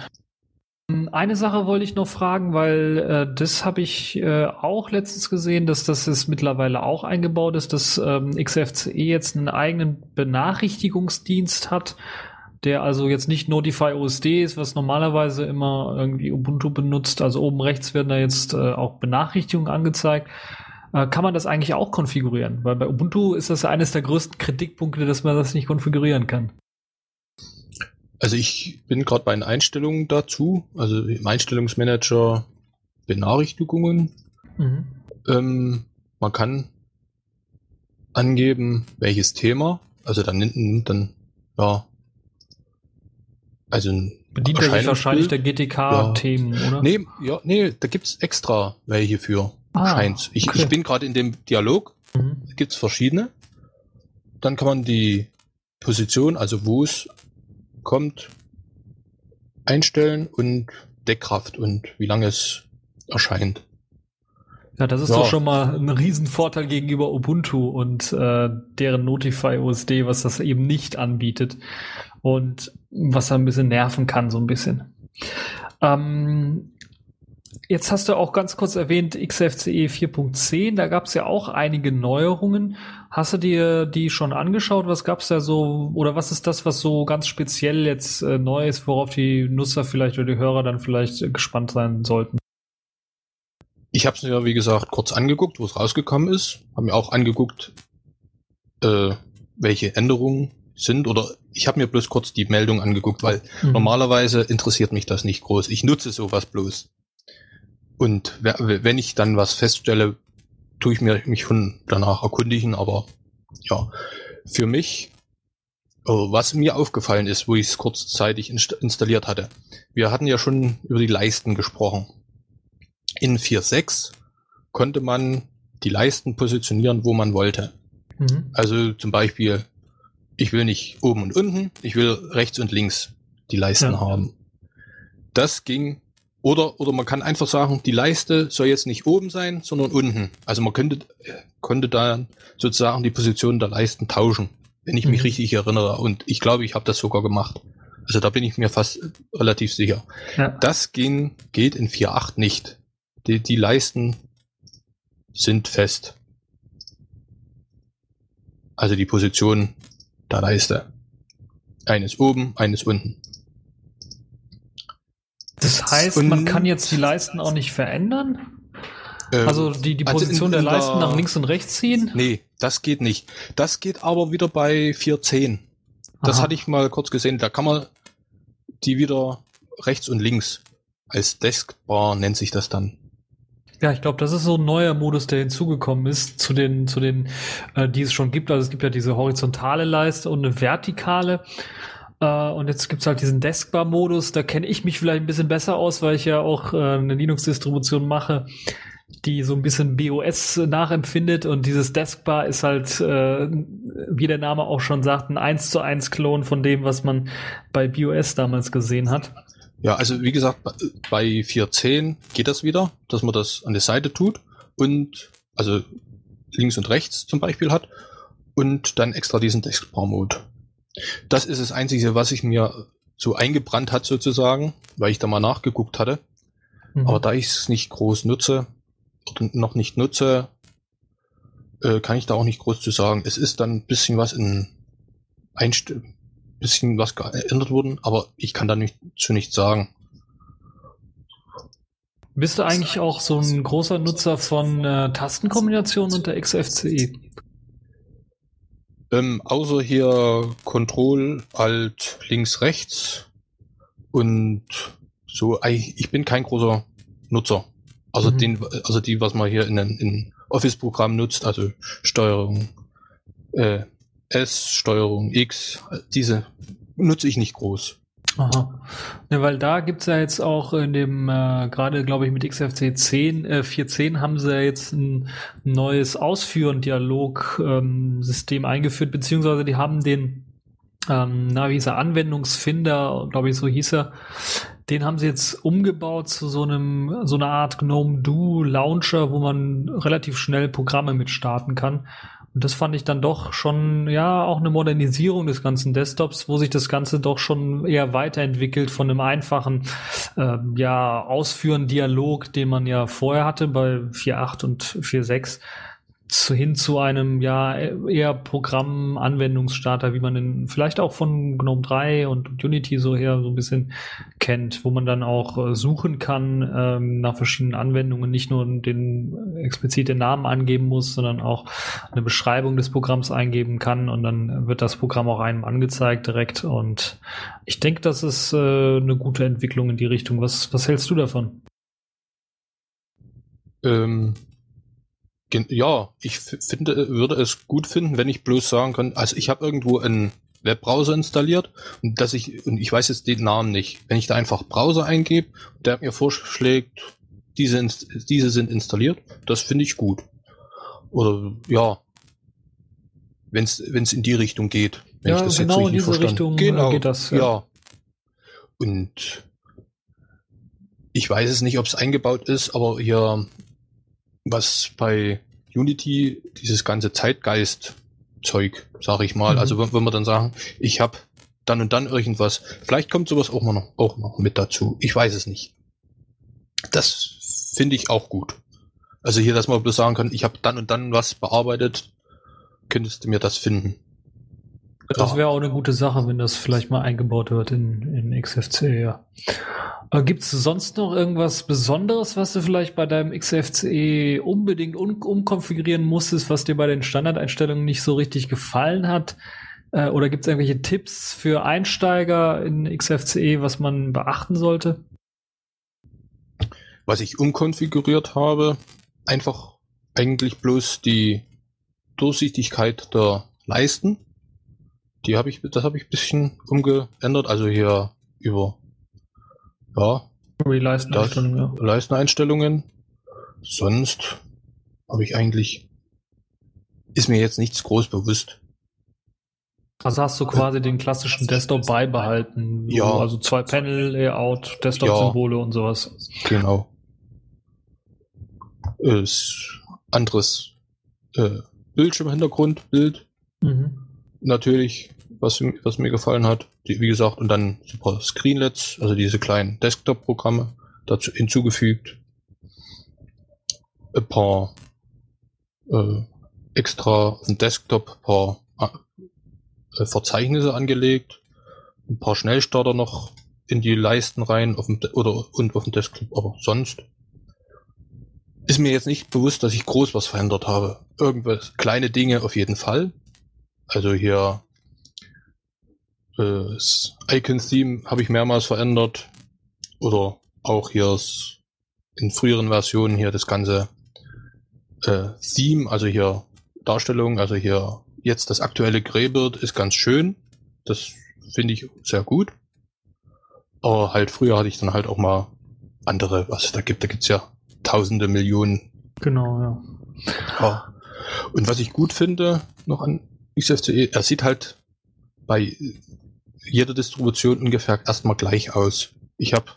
Eine Sache wollte ich noch fragen, weil äh, das habe ich äh, auch letztens gesehen, dass das ist mittlerweile auch eingebaut ist, dass ähm, XFCE jetzt einen eigenen Benachrichtigungsdienst hat, der also jetzt nicht Notify OSD ist, was normalerweise immer irgendwie Ubuntu benutzt. Also oben rechts werden da jetzt äh, auch Benachrichtigungen angezeigt. Äh, kann man das eigentlich auch konfigurieren? Weil bei Ubuntu ist das ja eines der größten Kritikpunkte, dass man das nicht konfigurieren kann. Also ich bin gerade bei den Einstellungen dazu, also im Einstellungsmanager Benachrichtigungen. Mhm. Ähm, man kann angeben, welches Thema, also dann nimmt, dann, ja, also ein Bedient er sich wahrscheinlich der. GTK-Themen, oder? Nee, ja, nee, da gibt's extra welche für. Ah, scheint's. Ich, okay. ich bin gerade in dem Dialog, Mhm. gibt's verschiedene. Dann kann man die Position, also wo es kommt, einstellen und Deckkraft und wie lange es erscheint. Ja, das ist Ja. doch schon mal ein Riesenvorteil gegenüber Ubuntu und äh, deren Notify OSD, was das eben nicht anbietet und was da ein bisschen nerven kann, so ein bisschen. Ähm, jetzt hast du auch ganz kurz erwähnt XFCE 4.10, da gab es ja auch einige Neuerungen. Hast du dir die schon angeschaut? Was gab es da so oder was ist das, was so ganz speziell jetzt äh, neu ist, worauf die Nutzer vielleicht oder die Hörer dann vielleicht äh, gespannt sein sollten? Ich habe es mir, wie gesagt, kurz angeguckt, wo es rausgekommen ist. Habe mir auch angeguckt, äh, welche Änderungen sind. Oder ich habe mir bloß kurz die Meldung angeguckt, weil Mhm. normalerweise interessiert mich das nicht groß. Ich nutze sowas bloß. Und wenn ich dann was feststelle, tue ich mir mich schon danach erkundigen. Aber ja, für mich, oh, was mir aufgefallen ist, wo ich es kurzzeitig inst installiert hatte. Wir hatten ja schon über die Leisten gesprochen. In 4.6 konnte man die Leisten positionieren, wo man wollte. Mhm. Also zum Beispiel, ich will nicht oben und unten, ich will rechts und links die Leisten Ja. haben. Das ging. Oder, oder man kann einfach sagen, die Leiste soll jetzt nicht oben sein, sondern unten. Also man könnte, konnte da sozusagen die Position der Leisten tauschen, wenn ich mich Mhm. richtig erinnere. Und ich glaube, ich habe das sogar gemacht. Also da bin ich mir fast relativ sicher. Ja. Das ging, geht in 4.8 nicht. Die, die Leisten sind fest. Also die Position der Leiste. Eines oben, eines unten. Das heißt, Und- man kann jetzt die Leisten auch nicht verändern? Ähm, Also die, die also in- Position der in Leisten der- nach links und rechts ziehen? Nee, das geht nicht. Das geht aber wieder bei 4.10. Das Aha. hatte ich mal kurz gesehen. Da kann man die wieder rechts und links als Deskbar nennt sich das dann. Ja, ich glaube, das ist so ein neuer Modus, der hinzugekommen ist zu den, zu den, äh, die es schon gibt. Also es gibt ja diese horizontale Leiste und eine vertikale. Äh, und jetzt gibt's halt diesen Deskbar-Modus. Da kenne ich mich vielleicht ein bisschen besser aus, weil ich ja auch äh, eine Linux-Distribution mache, die so ein bisschen BOS nachempfindet. Und dieses Deskbar ist halt, äh, wie der Name auch schon sagt, ein 1 zu 1 Klon von dem, was man bei BOS damals gesehen hat. Ja, also wie gesagt, bei- bei 4.10 geht das wieder, dass man das an der Seite tut und also links und rechts zum Beispiel hat und dann extra diesen Deskbar-Mode. Das ist das Einzige, was ich mir so eingebrannt hat sozusagen, weil ich da mal nachgeguckt hatte. Mhm. Aber da ich es nicht groß nutze oder noch nicht nutze, äh, kann ich da auch nicht groß zu sagen. Es ist dann ein bisschen was in Einst bisschen was geändert worden, aber ich kann da nicht zu nichts sagen. Bist du eigentlich auch so ein großer Nutzer von äh, Tastenkombinationen unter XFCE? Ähm, außer hier Control, Alt, links, rechts und so. Ich bin kein großer Nutzer. Also Mhm. den, also die, was man hier in, den- in Office-Programm nutzt, also Steuerung äh, S, Steuerung X, diese nutze ich nicht groß. Aha. Ja, weil da gibt's ja jetzt auch in dem, äh, gerade glaube ich mit XFC 10, äh, 4.10 haben sie ja jetzt ein neues Ausführen-Dialog-System eingeführt, beziehungsweise die haben den, ähm, na, wie hieß er, Anwendungsfinder, glaube ich, so hieß er, Den haben sie jetzt umgebaut zu so einem, so einer Art GNOME Do Launcher, wo man relativ schnell Programme mit starten kann. Und das fand ich dann doch schon, ja, auch eine Modernisierung des ganzen Desktops, wo sich das Ganze doch schon eher weiterentwickelt von einem einfachen, ähm, ja, ausführen Dialog, den man ja vorher hatte bei 4.8 und 4.6 zu, hin zu einem ja eher Programm-Anwendungsstarter, wie man den vielleicht auch von GNOME 3 und Unity so her so ein bisschen kennt, wo man dann auch äh, suchen kann ähm, nach verschiedenen Anwendungen, nicht nur den explizite Namen angeben muss, sondern auch eine Beschreibung des Programms eingeben kann und dann wird das Programm auch einem angezeigt direkt und ich denke, das ist äh, eine gute Entwicklung in die Richtung. Was, was hältst du davon? Ähm, ja, ich finde, würde es gut finden, wenn ich bloß sagen kann, also ich habe irgendwo einen Webbrowser installiert und dass ich, und ich weiß jetzt den Namen nicht. Wenn ich da einfach Browser eingebe, der mir vorschlägt, diese, diese sind installiert, das finde ich gut. Oder ja, wenn es in die Richtung geht. Wenn Ja, ich das genau jetzt in diese. Richtung, äh, genau, geht das, ja. ja. Und ich weiß es nicht, ob es eingebaut ist, aber hier, was bei Unity, dieses ganze Zeitgeist-Zeug, sage ich mal, Mhm. also wenn, wenn wir dann sagen, ich habe dann und dann irgendwas, vielleicht kommt sowas auch mal noch, auch noch mit dazu. Ich weiß es nicht. Das finde ich auch gut. Also hier, dass man bloß sagen kann, ich habe dann und dann was bearbeitet, könntest du mir das finden. Das Ja. wäre auch eine gute Sache, wenn das vielleicht mal eingebaut wird in, in XFCE, ja. Gibt es sonst noch irgendwas Besonderes, was du vielleicht bei deinem XFCE unbedingt um, umkonfigurieren musstest, was dir bei den Standardeinstellungen nicht so richtig gefallen hat? Äh, oder gibt es irgendwelche Tipps für Einsteiger in XFCE, was man beachten sollte? was ich umkonfiguriert habe, einfach eigentlich bloß die Durchsichtigkeit der Leisten. Die habe ich, das habe ich ein bisschen umgeändert, also hier über ja, Release-Einstellungen, ja. Leisteneinstellungen. Sonst habe ich eigentlich ist mir jetzt nichts groß bewusst. Also hast du quasi den klassischen Desktop beibehalten. Ja. Also zwei Panel, Layout, Desktop-Symbole und sowas. Genau. Ist anderes äh, Bildschirmhintergrund, Bild Mhm. Natürlich, was, was mir gefallen hat. Die, wie gesagt, und dann super Screenlets, also diese kleinen Desktop-Programme dazu hinzugefügt. Ein paar äh, extra auf dem Desktop, paar äh, Verzeichnisse angelegt, ein paar Schnellstarter noch in die Leisten rein auf dem, De- oder und auf dem Desktop, aber sonst ist mir jetzt nicht bewusst, dass ich groß was verändert habe. Irgendwas, kleine Dinge auf jeden Fall. Also hier äh, das Icon-Theme habe ich mehrmals verändert. Oder auch hier in früheren Versionen hier das ganze äh, Theme, also hier Darstellung, also hier jetzt das aktuelle Greybeard ist ganz schön. Das finde ich sehr gut. Aber halt früher hatte ich dann halt auch mal andere, was es da gibt. Da gibt's ja tausende Millionen Genau, ja. ja. Und was ich gut finde noch an XFCE, er sieht halt bei jeder Distribution ungefähr erstmal gleich aus. Ich habe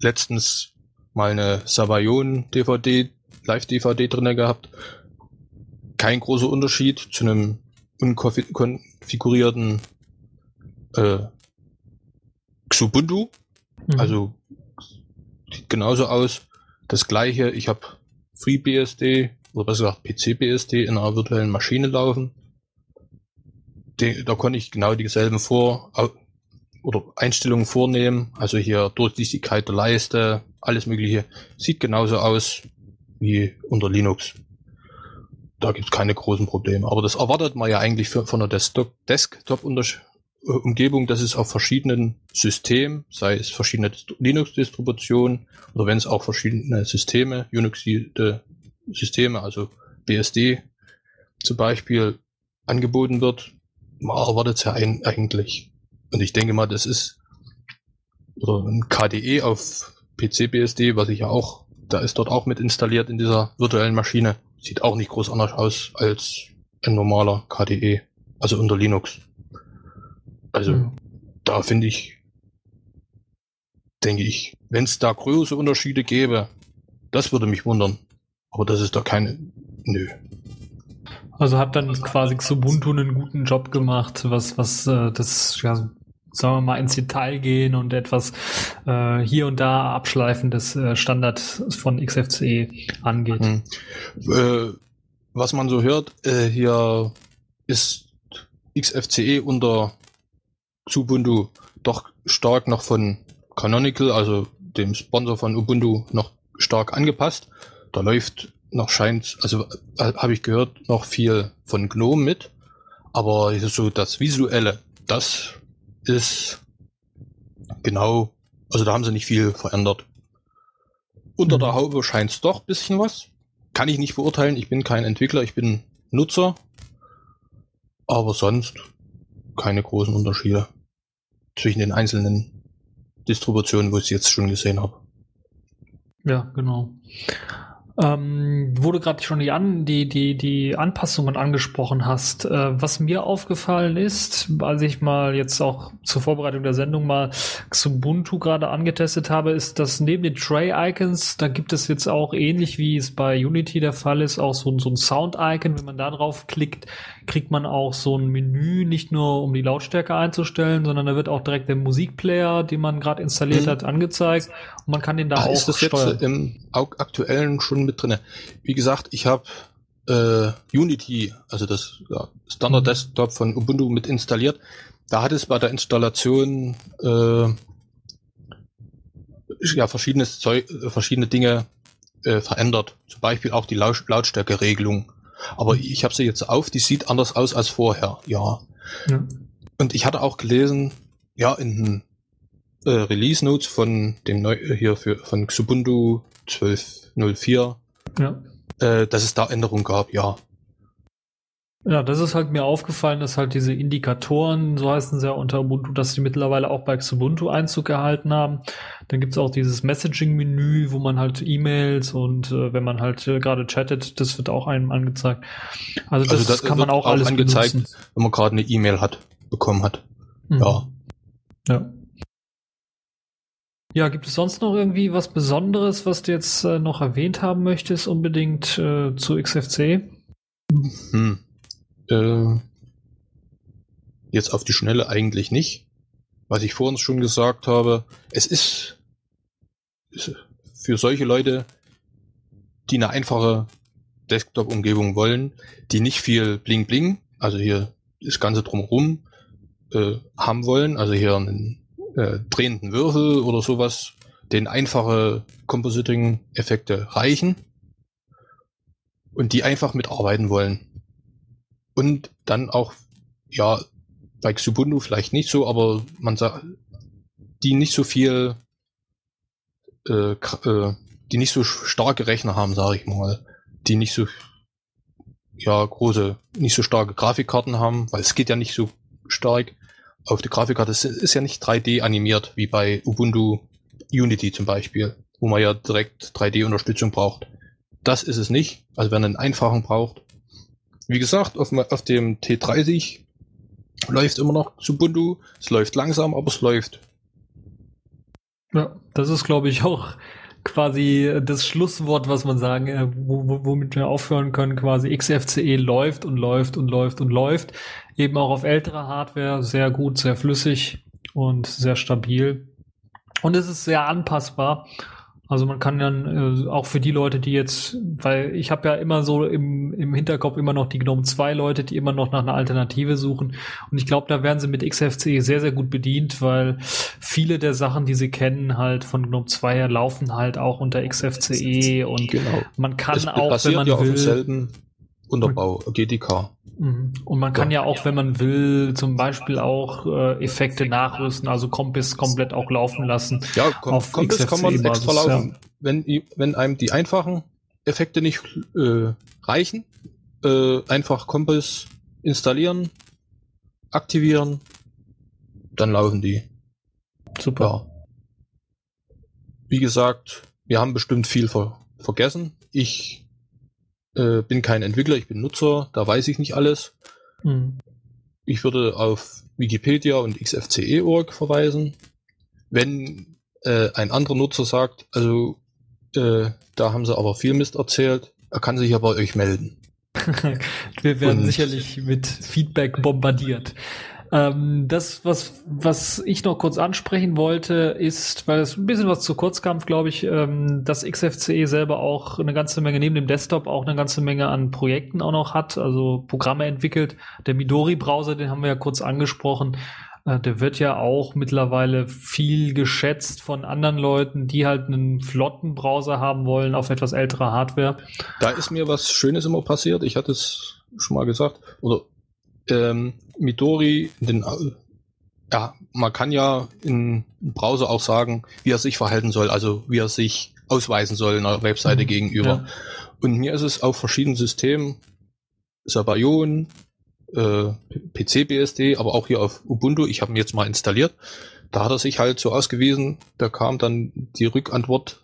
letztens mal eine Savayon DVD, Live-DVD drinne gehabt. Kein großer Unterschied zu einem unkonfigurierten äh, Xubuntu. Mhm. Also sieht genauso aus. Das gleiche, ich habe FreeBSD oder besser gesagt PCBSD in einer virtuellen Maschine laufen. Die, da konnte ich genau dieselben Vor- oder Einstellungen vornehmen. Also hier Durchsichtigkeit der Leiste, alles mögliche. Sieht genauso aus wie unter Linux. Da gibt's keine großen Probleme. Aber das erwartet man ja eigentlich für, von Desktop- Desktop-Umgebung, dass es auf verschiedenen Systemen, sei es verschiedene Dist- Linux-Distributionen oder wenn es auch verschiedene Systeme, Unix-Systeme, also BSD zum Beispiel angeboten wird, man erwartet es ja ein, eigentlich. Und ich denke mal, das ist oder ein KDE auf PC-BSD, was ich ja auch, da ist dort auch mit installiert in dieser virtuellen Maschine. Sieht auch nicht groß anders aus als ein normaler KDE, also unter Linux. Also Mhm. da finde ich denke ich. Wenn es da große Unterschiede gäbe, das würde mich wundern. Aber das ist doch keine. Nö. Also hat dann quasi Xubuntu einen guten Job gemacht, was, was äh, das, ja, sagen wir mal, ins Detail gehen und etwas äh, hier und da abschleifen des äh, Standards von XFCE angeht. Hm. Äh, was man so hört, äh, hier ist XFCE unter Xubuntu doch stark noch von Canonical, also dem Sponsor von Ubuntu, noch stark angepasst. Da läuft noch scheint, also äh, habe ich gehört, noch viel von GNOME mit. Aber so das Visuelle, das ist genau, also da haben sie nicht viel verändert. Unter der Haube scheint es doch bisschen was. Kann ich nicht beurteilen, ich bin kein Entwickler, ich bin Nutzer. Aber sonst keine großen Unterschiede zwischen den einzelnen Distributionen, wo ich es jetzt schon gesehen habe. Ja, genau. Ähm, wo du gerade schon die, An die, die, die Anpassungen angesprochen hast, äh, was mir aufgefallen ist, als ich mal jetzt auch zur Vorbereitung der Sendung mal Xubuntu gerade angetestet habe, ist, dass neben den Tray-Icons, da gibt es jetzt auch ähnlich wie es bei Unity der Fall ist, auch so, so ein Sound-Icon. Wenn man da drauf klickt, kriegt man auch so ein Menü, nicht nur um die Lautstärke einzustellen, sondern da wird auch direkt der Musikplayer, den man gerade installiert Mhm. hat, angezeigt und man kann den da Ah, auch ist das steuern. jetzt im aktuellen schon mit drinne? Wie gesagt, ich habe äh, Unity, also das ja, Standard Mhm. Desktop von Ubuntu mit installiert. Da hat es bei der Installation äh, ja verschiedenes Zeug, äh, verschiedene Dinge äh, verändert. Zum Beispiel auch die Laut Lautstärkeregelung. Aber ich habe sie jetzt auf, die sieht anders aus als vorher. Ja. Ja. Und ich hatte auch gelesen, ja, in äh, Release Notes von dem neu äh, hier für von Xubuntu 12.04, Ja. äh, dass es da Änderungen gab, ja. Ja, das ist halt mir aufgefallen, dass halt diese Indikatoren, so heißen sie ja unter Ubuntu, dass die mittlerweile auch bei Xubuntu Einzug gehalten haben. Dann gibt's auch dieses Messaging-Menü, wo man halt E-Mails und äh, wenn man halt äh, gerade chattet, das wird auch einem angezeigt. Also das, Also das kann man auch auch alles angezeigt. benutzen. Wenn man gerade eine E-Mail hat, bekommen hat. Mhm. Ja. Ja. Ja, gibt es sonst noch irgendwie was Besonderes, was du jetzt äh, noch erwähnt haben möchtest, unbedingt äh, zu XFC? Hm. Äh, jetzt auf die Schnelle eigentlich nicht. Was ich vorhin schon gesagt habe, es ist, ist für solche Leute, die eine einfache Desktop-Umgebung wollen, die nicht viel Bling Bling, also hier das Ganze drumherum äh, haben wollen, also hier einen äh, drehenden Würfel oder sowas, den einfache Compositing-Effekte reichen und die einfach mitarbeiten wollen. Und dann auch, ja, bei Xubuntu vielleicht nicht so, aber man sagt, die nicht so viel, äh, äh, die nicht so starke Rechner haben, sage ich mal, die nicht so, ja, große, nicht so starke Grafikkarten haben, weil es geht ja nicht so stark auf die Grafikkarte. Es ist ja nicht 3D animiert, wie bei Ubuntu Unity zum Beispiel, wo man ja direkt 3D-Unterstützung braucht. Das ist es nicht. Also wenn man einen einfachen braucht, wie gesagt, auf, auf dem T30 läuft immer noch Ubuntu. Es läuft langsam, aber es läuft. Ja, das ist, glaube ich, auch quasi das Schlusswort, was man sagen, äh, wo, wo, womit wir aufhören können, quasi XFCE läuft und läuft und läuft und läuft. Eben auch auf älterer Hardware, sehr gut, sehr flüssig und sehr stabil. Und es ist sehr anpassbar. Also man kann dann äh, auch für die Leute, die jetzt, weil ich habe ja immer so im, im Hinterkopf immer noch die GNOME 2 Leute, die immer noch nach einer Alternative suchen. Und ich glaube, da werden sie mit XFCE sehr, sehr gut bedient, weil viele der Sachen, die sie kennen, halt von GNOME 2 her laufen halt auch unter XFCE und Genau. man kann es auch, wenn man ja will, Unterbau, GDK. Mhm. Und man kann ja auch, wenn man will, zum Beispiel auch äh, Effekte nachrüsten, also Compass komplett auch laufen lassen. Ja, Kom Auf Kompass kann man extra laufen. Wenn, i- wenn einem die einfachen Effekte nicht äh, reichen, äh, einfach Kompass installieren, aktivieren, dann laufen die. Super. Ja. Wie gesagt, wir haben bestimmt viel ver vergessen. Ich äh, bin kein Entwickler, ich bin Nutzer, da weiß ich nicht alles. Mhm. Ich würde auf Wikipedia und xfce.org verweisen. Wenn äh, ein anderer Nutzer sagt, also äh, da haben sie aber viel Mist erzählt, er kann sich ja bei euch melden. Wir werden Und- sicherlich mit Feedback bombardiert. Ähm, das, was, was ich noch kurz ansprechen wollte, ist, weil es ein bisschen was zu kurz kam, glaube ich, ähm, dass XFCE selber auch eine ganze Menge, neben dem Desktop auch eine ganze Menge an Projekten auch noch hat, also Programme entwickelt. Der Midori-Browser, den haben wir ja kurz angesprochen, äh, der wird ja auch mittlerweile viel geschätzt von anderen Leuten, die halt einen flotten Browser haben wollen auf etwas älterer Hardware. Da ist mir was Schönes immer passiert. Ich hatte es schon mal gesagt. Oder ähm, Midori, den, ja, man kann ja im Browser auch sagen, wie er sich verhalten soll, also wie er sich ausweisen soll einer Webseite Mhm, gegenüber. ja. Und mir ist es auf verschiedenen Systemen, Sabayon, äh, PC-BSD, aber auch hier auf Ubuntu, ich habe ihn jetzt mal installiert, da hat er sich halt so ausgewiesen, da kam dann die Rückantwort,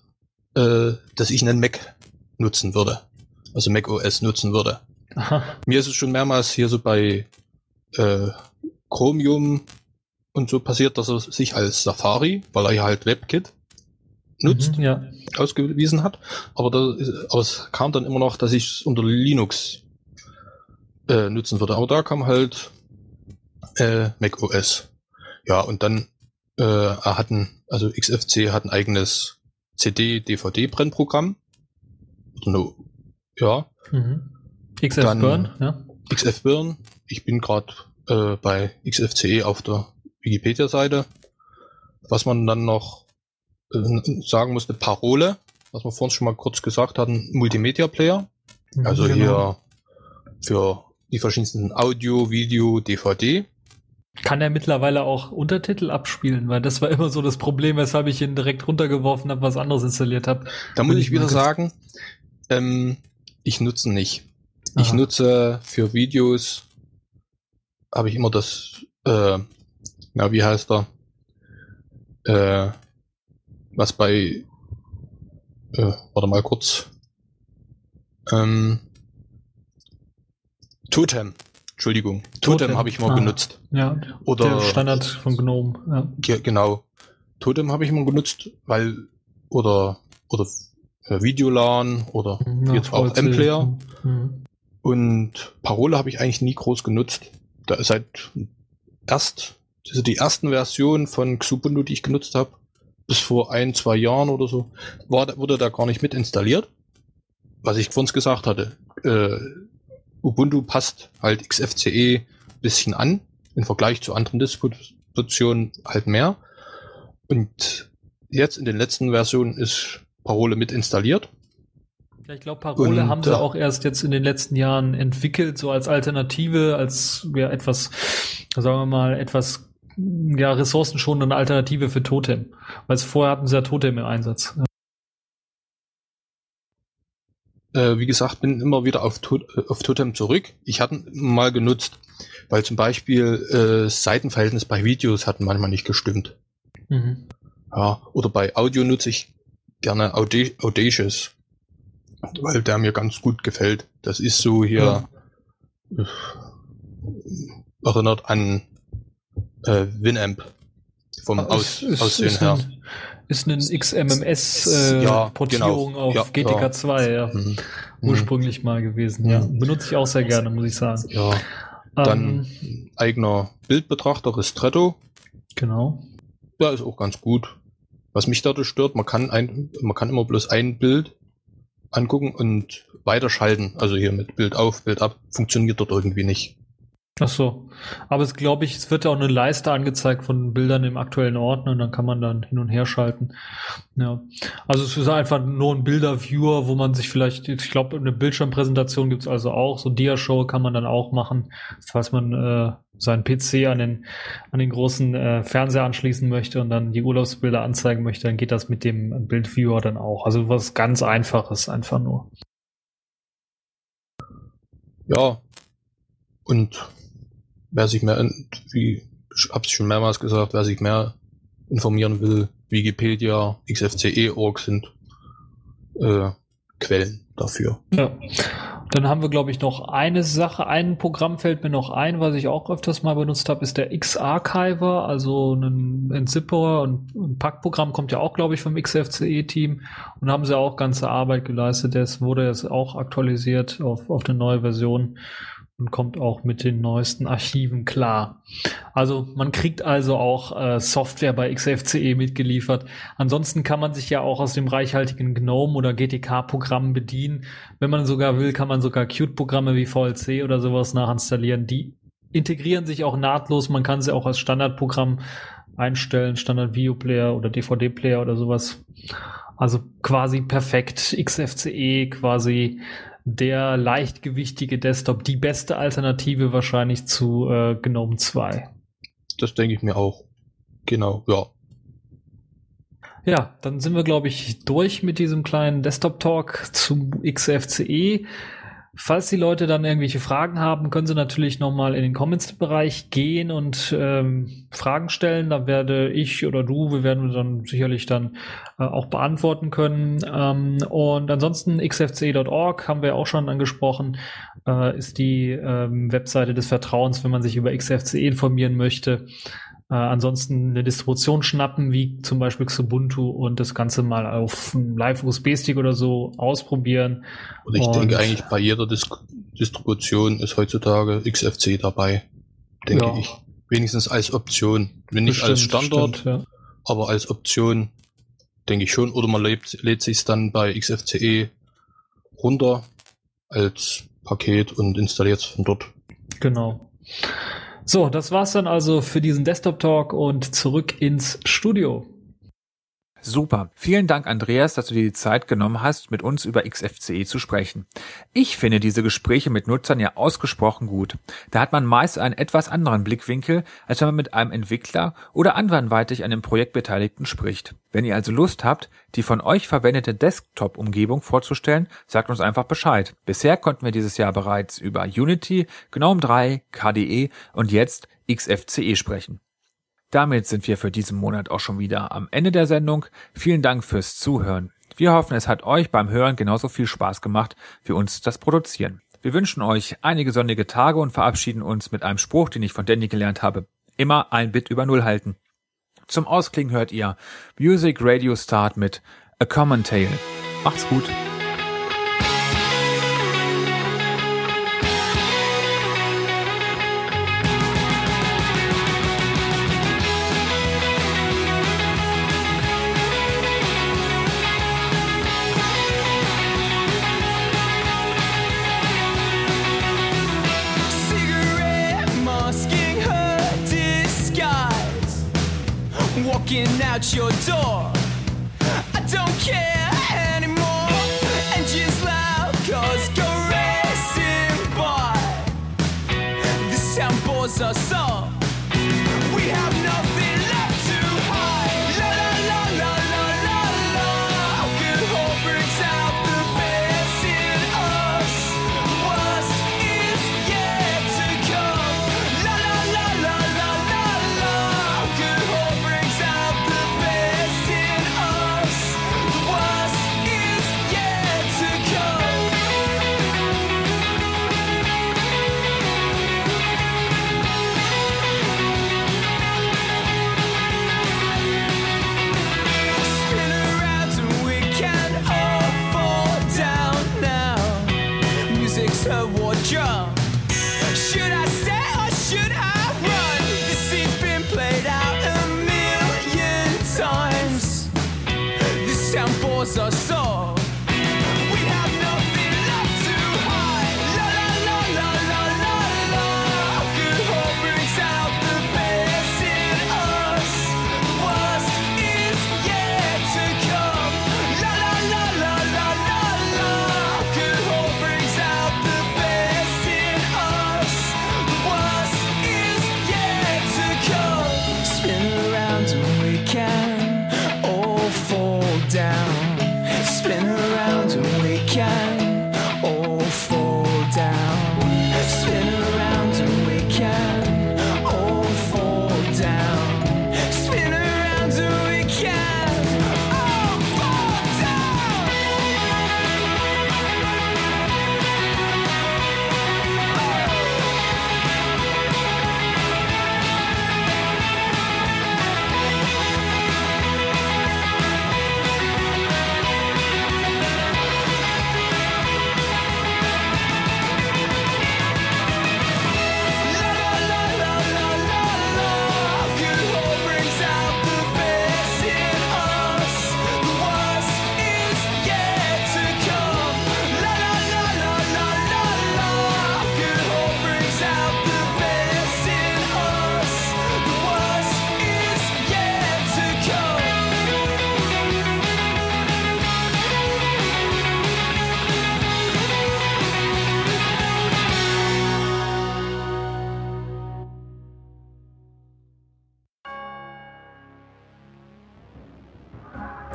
äh, dass ich einen Mac nutzen würde. Also Mac OS nutzen würde. Aha. Mir ist es schon mehrmals hier so bei äh, Chromium und so passiert, dass er sich als Safari, weil er ja halt WebKit nutzt, Mhm, ja. ausgewiesen hat. Aber, da, ist- aber es kam dann immer noch, dass ich es unter Linux äh, nutzen würde. Aber da kam halt äh, Mac OS. Ja, und dann äh, hat ein, also XFC hat ein eigenes CD-DVD-Brennprogramm. No, ja, Mhm. XF Dann- Burn, ja. XF-Birn. Ich bin gerade äh, bei XFCE auf der Wikipedia-Seite. Was man dann noch äh, sagen musste, Parole, was wir vorhin schon mal kurz gesagt hatten, Multimedia-Player. Mhm, Also genau. hier für die verschiedensten Audio, Video, DVD. Kann er mittlerweile auch Untertitel abspielen, weil das war immer so das Problem, weshalb ich ihn direkt runtergeworfen habe, was anderes installiert habe. Da muss ich wieder sagen, ähm, ich nutze ihn nicht. Ich Aha. nutze für Videos, habe ich immer das, äh, na, wie heißt er? Äh, was bei, äh, warte mal kurz. Ähm, Totem. Entschuldigung. Totem, Totem, habe ich mal ah. benutzt. Ja, Oder der Standard von GNOME. Ja. Ge genau. Totem habe ich immer genutzt, weil oder oder äh, Videolan oder Ja, jetzt auch. M-Player Mhm. Und Parole habe ich eigentlich nie groß genutzt. Da ist seit erst also die ersten Versionen von Xubuntu, die ich genutzt habe, bis vor ein, zwei Jahren oder so, war, wurde da gar nicht mit installiert. Was ich vorhin gesagt hatte. Äh, Ubuntu passt halt XFCE bisschen an, im Vergleich zu anderen Distributionen halt mehr. Und jetzt in den letzten Versionen ist Parole mit installiert. Ja, ich glaube, Parole Und, haben sie äh, auch erst jetzt in den letzten Jahren entwickelt, so als Alternative, als ja, etwas, sagen wir mal, etwas ja, ressourcenschonende Alternative für Totem. Weil vorher hatten sie ja Totem im Einsatz. äh, wie gesagt, bin immer wieder auf, to äh, auf Totem zurück. Ich hatte mal genutzt, weil zum Beispiel äh, Seitenverhältnis bei Videos hatten manchmal nicht gestimmt. Mhm. Ja, oder bei Audio nutze ich gerne Auda Audacious, weil der mir ganz gut gefällt. Das ist so hier äh, erinnert an äh, Winamp vom Aus Ist- Aussehen ist her. Ein, ist ein XMMS-Portierung Ja, äh, Portierung genau. auf Ja, GTK ja. 2, ja. Mhm. Ursprünglich mal gewesen, ja. Mhm. Benutze ich auch sehr gerne, muss ich sagen. Ja, dann Ähm, eigener Bildbetrachter Ristretto. genau. Ja, ist auch ganz gut. Was mich dadurch stört, man kann ein, man kann immer bloß ein Bild angucken und weiterschalten. Also hier mit Bild auf, Bild ab, funktioniert dort irgendwie nicht. Ach so. Aber es glaube ich, es wird ja auch eine Leiste angezeigt von Bildern im aktuellen Ordner und dann kann man dann hin und her schalten. Ja. Also es ist einfach nur ein Bilderviewer, wo man sich vielleicht, ich glaube, eine Bildschirmpräsentation gibt's also auch. So Dia-Show kann man dann auch machen, falls man äh, seinen PC an den, an den großen äh, Fernseher anschließen möchte und dann die Urlaubsbilder anzeigen möchte, dann geht das mit dem Bildviewer dann auch. Also was ganz einfaches einfach nur. Ja. Und wer sich mehr, wie ich hab's schon mehrmals gesagt, wer sich mehr informieren will, Wikipedia, XFCE.org sind äh, Quellen dafür. Ja. Dann haben wir, glaube ich, noch eine Sache, ein Programm fällt mir noch ein, was ich auch öfters mal benutzt habe, ist der X-Archiver, also ein Entzipperer und ein Packprogramm kommt ja auch, glaube ich, vom XFCE-Team und haben sie auch ganze Arbeit geleistet. Das wurde jetzt auch aktualisiert auf, auf eine neue Version und kommt auch mit den neuesten Archiven klar. Also man kriegt also auch äh, Software bei XFCE mitgeliefert. Ansonsten kann man sich ja auch aus dem reichhaltigen GNOME oder GTK-Programm bedienen. Wenn man sogar will, kann man sogar Qt-Programme wie VLC oder sowas nachinstallieren. Die integrieren sich auch nahtlos. Man kann sie auch als Standardprogramm einstellen, Standard-Video-Player oder DVD-Player oder sowas. Also quasi perfekt. XFCE quasi der leichtgewichtige Desktop, die beste Alternative wahrscheinlich zu äh, GNOME 2. Das denke ich mir auch. Genau, ja. Ja, dann sind wir, glaube ich, durch mit diesem kleinen Desktop-Talk zum XFCE. Falls die Leute dann irgendwelche Fragen haben, können sie natürlich nochmal in den Comments-Bereich gehen und ähm, Fragen stellen. Da werde ich oder du, wir werden dann sicherlich dann äh, auch beantworten können. Ähm, und ansonsten xfce.org haben wir auch schon angesprochen, äh, ist die ähm, Webseite des Vertrauens, wenn man sich über XFCE informieren möchte. Äh, ansonsten eine Distribution schnappen, wie zum Beispiel Xubuntu und das Ganze mal auf einem Live-USB-Stick oder so ausprobieren. Und ich Und- denke eigentlich bei jeder Dis Distribution ist heutzutage XFC dabei. Denke Ja. ich. Wenigstens als Option. Wenn nicht als Standard, stimmt, ja. aber als Option denke ich schon. Oder man lädt, lädt sich dann bei XFCE runter als Paket und installiert es von dort. Genau. So, das war's dann also für diesen Desktop-Talk und zurück ins Studio. Super. Vielen Dank, Andreas, dass du dir die Zeit genommen hast, mit uns über XFCE zu sprechen. Ich finde diese Gespräche mit Nutzern ja ausgesprochen gut. Da hat man meist einen etwas anderen Blickwinkel, als wenn man mit einem Entwickler oder anderweitig an dem Projekt Beteiligten spricht. Wenn ihr also Lust habt, die von euch verwendete Desktop-Umgebung vorzustellen, sagt uns einfach Bescheid. Bisher konnten wir dieses Jahr bereits über Unity, GNOME 3, KDE und jetzt XFCE sprechen. Damit sind wir für diesen Monat auch schon wieder am Ende der Sendung. Vielen Dank fürs Zuhören. Wir hoffen, es hat euch beim Hören genauso viel Spaß gemacht wie uns das Produzieren. Wir wünschen euch einige sonnige Tage und verabschieden uns mit einem Spruch, den ich von Danny gelernt habe. Immer ein Bit über Null halten. Zum Ausklingen hört ihr Music Radio Start mit A Common Tale. Macht's gut. Out your door. I don't care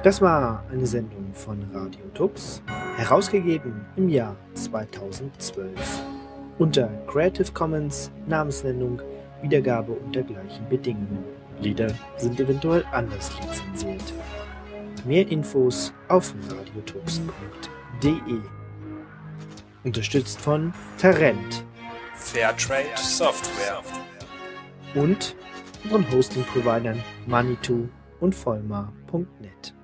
Das war eine Sendung von Radio Tux, herausgegeben im Jahr 2012. Unter Creative Commons Namensnennung, Wiedergabe unter gleichen Bedingungen. Lieder sind eventuell anders lizenziert. Mehr Infos auf radiotux.de. Unterstützt von Tarent Fairtrade Software. und unseren Hosting-Providern Manitou und Vollmar.net.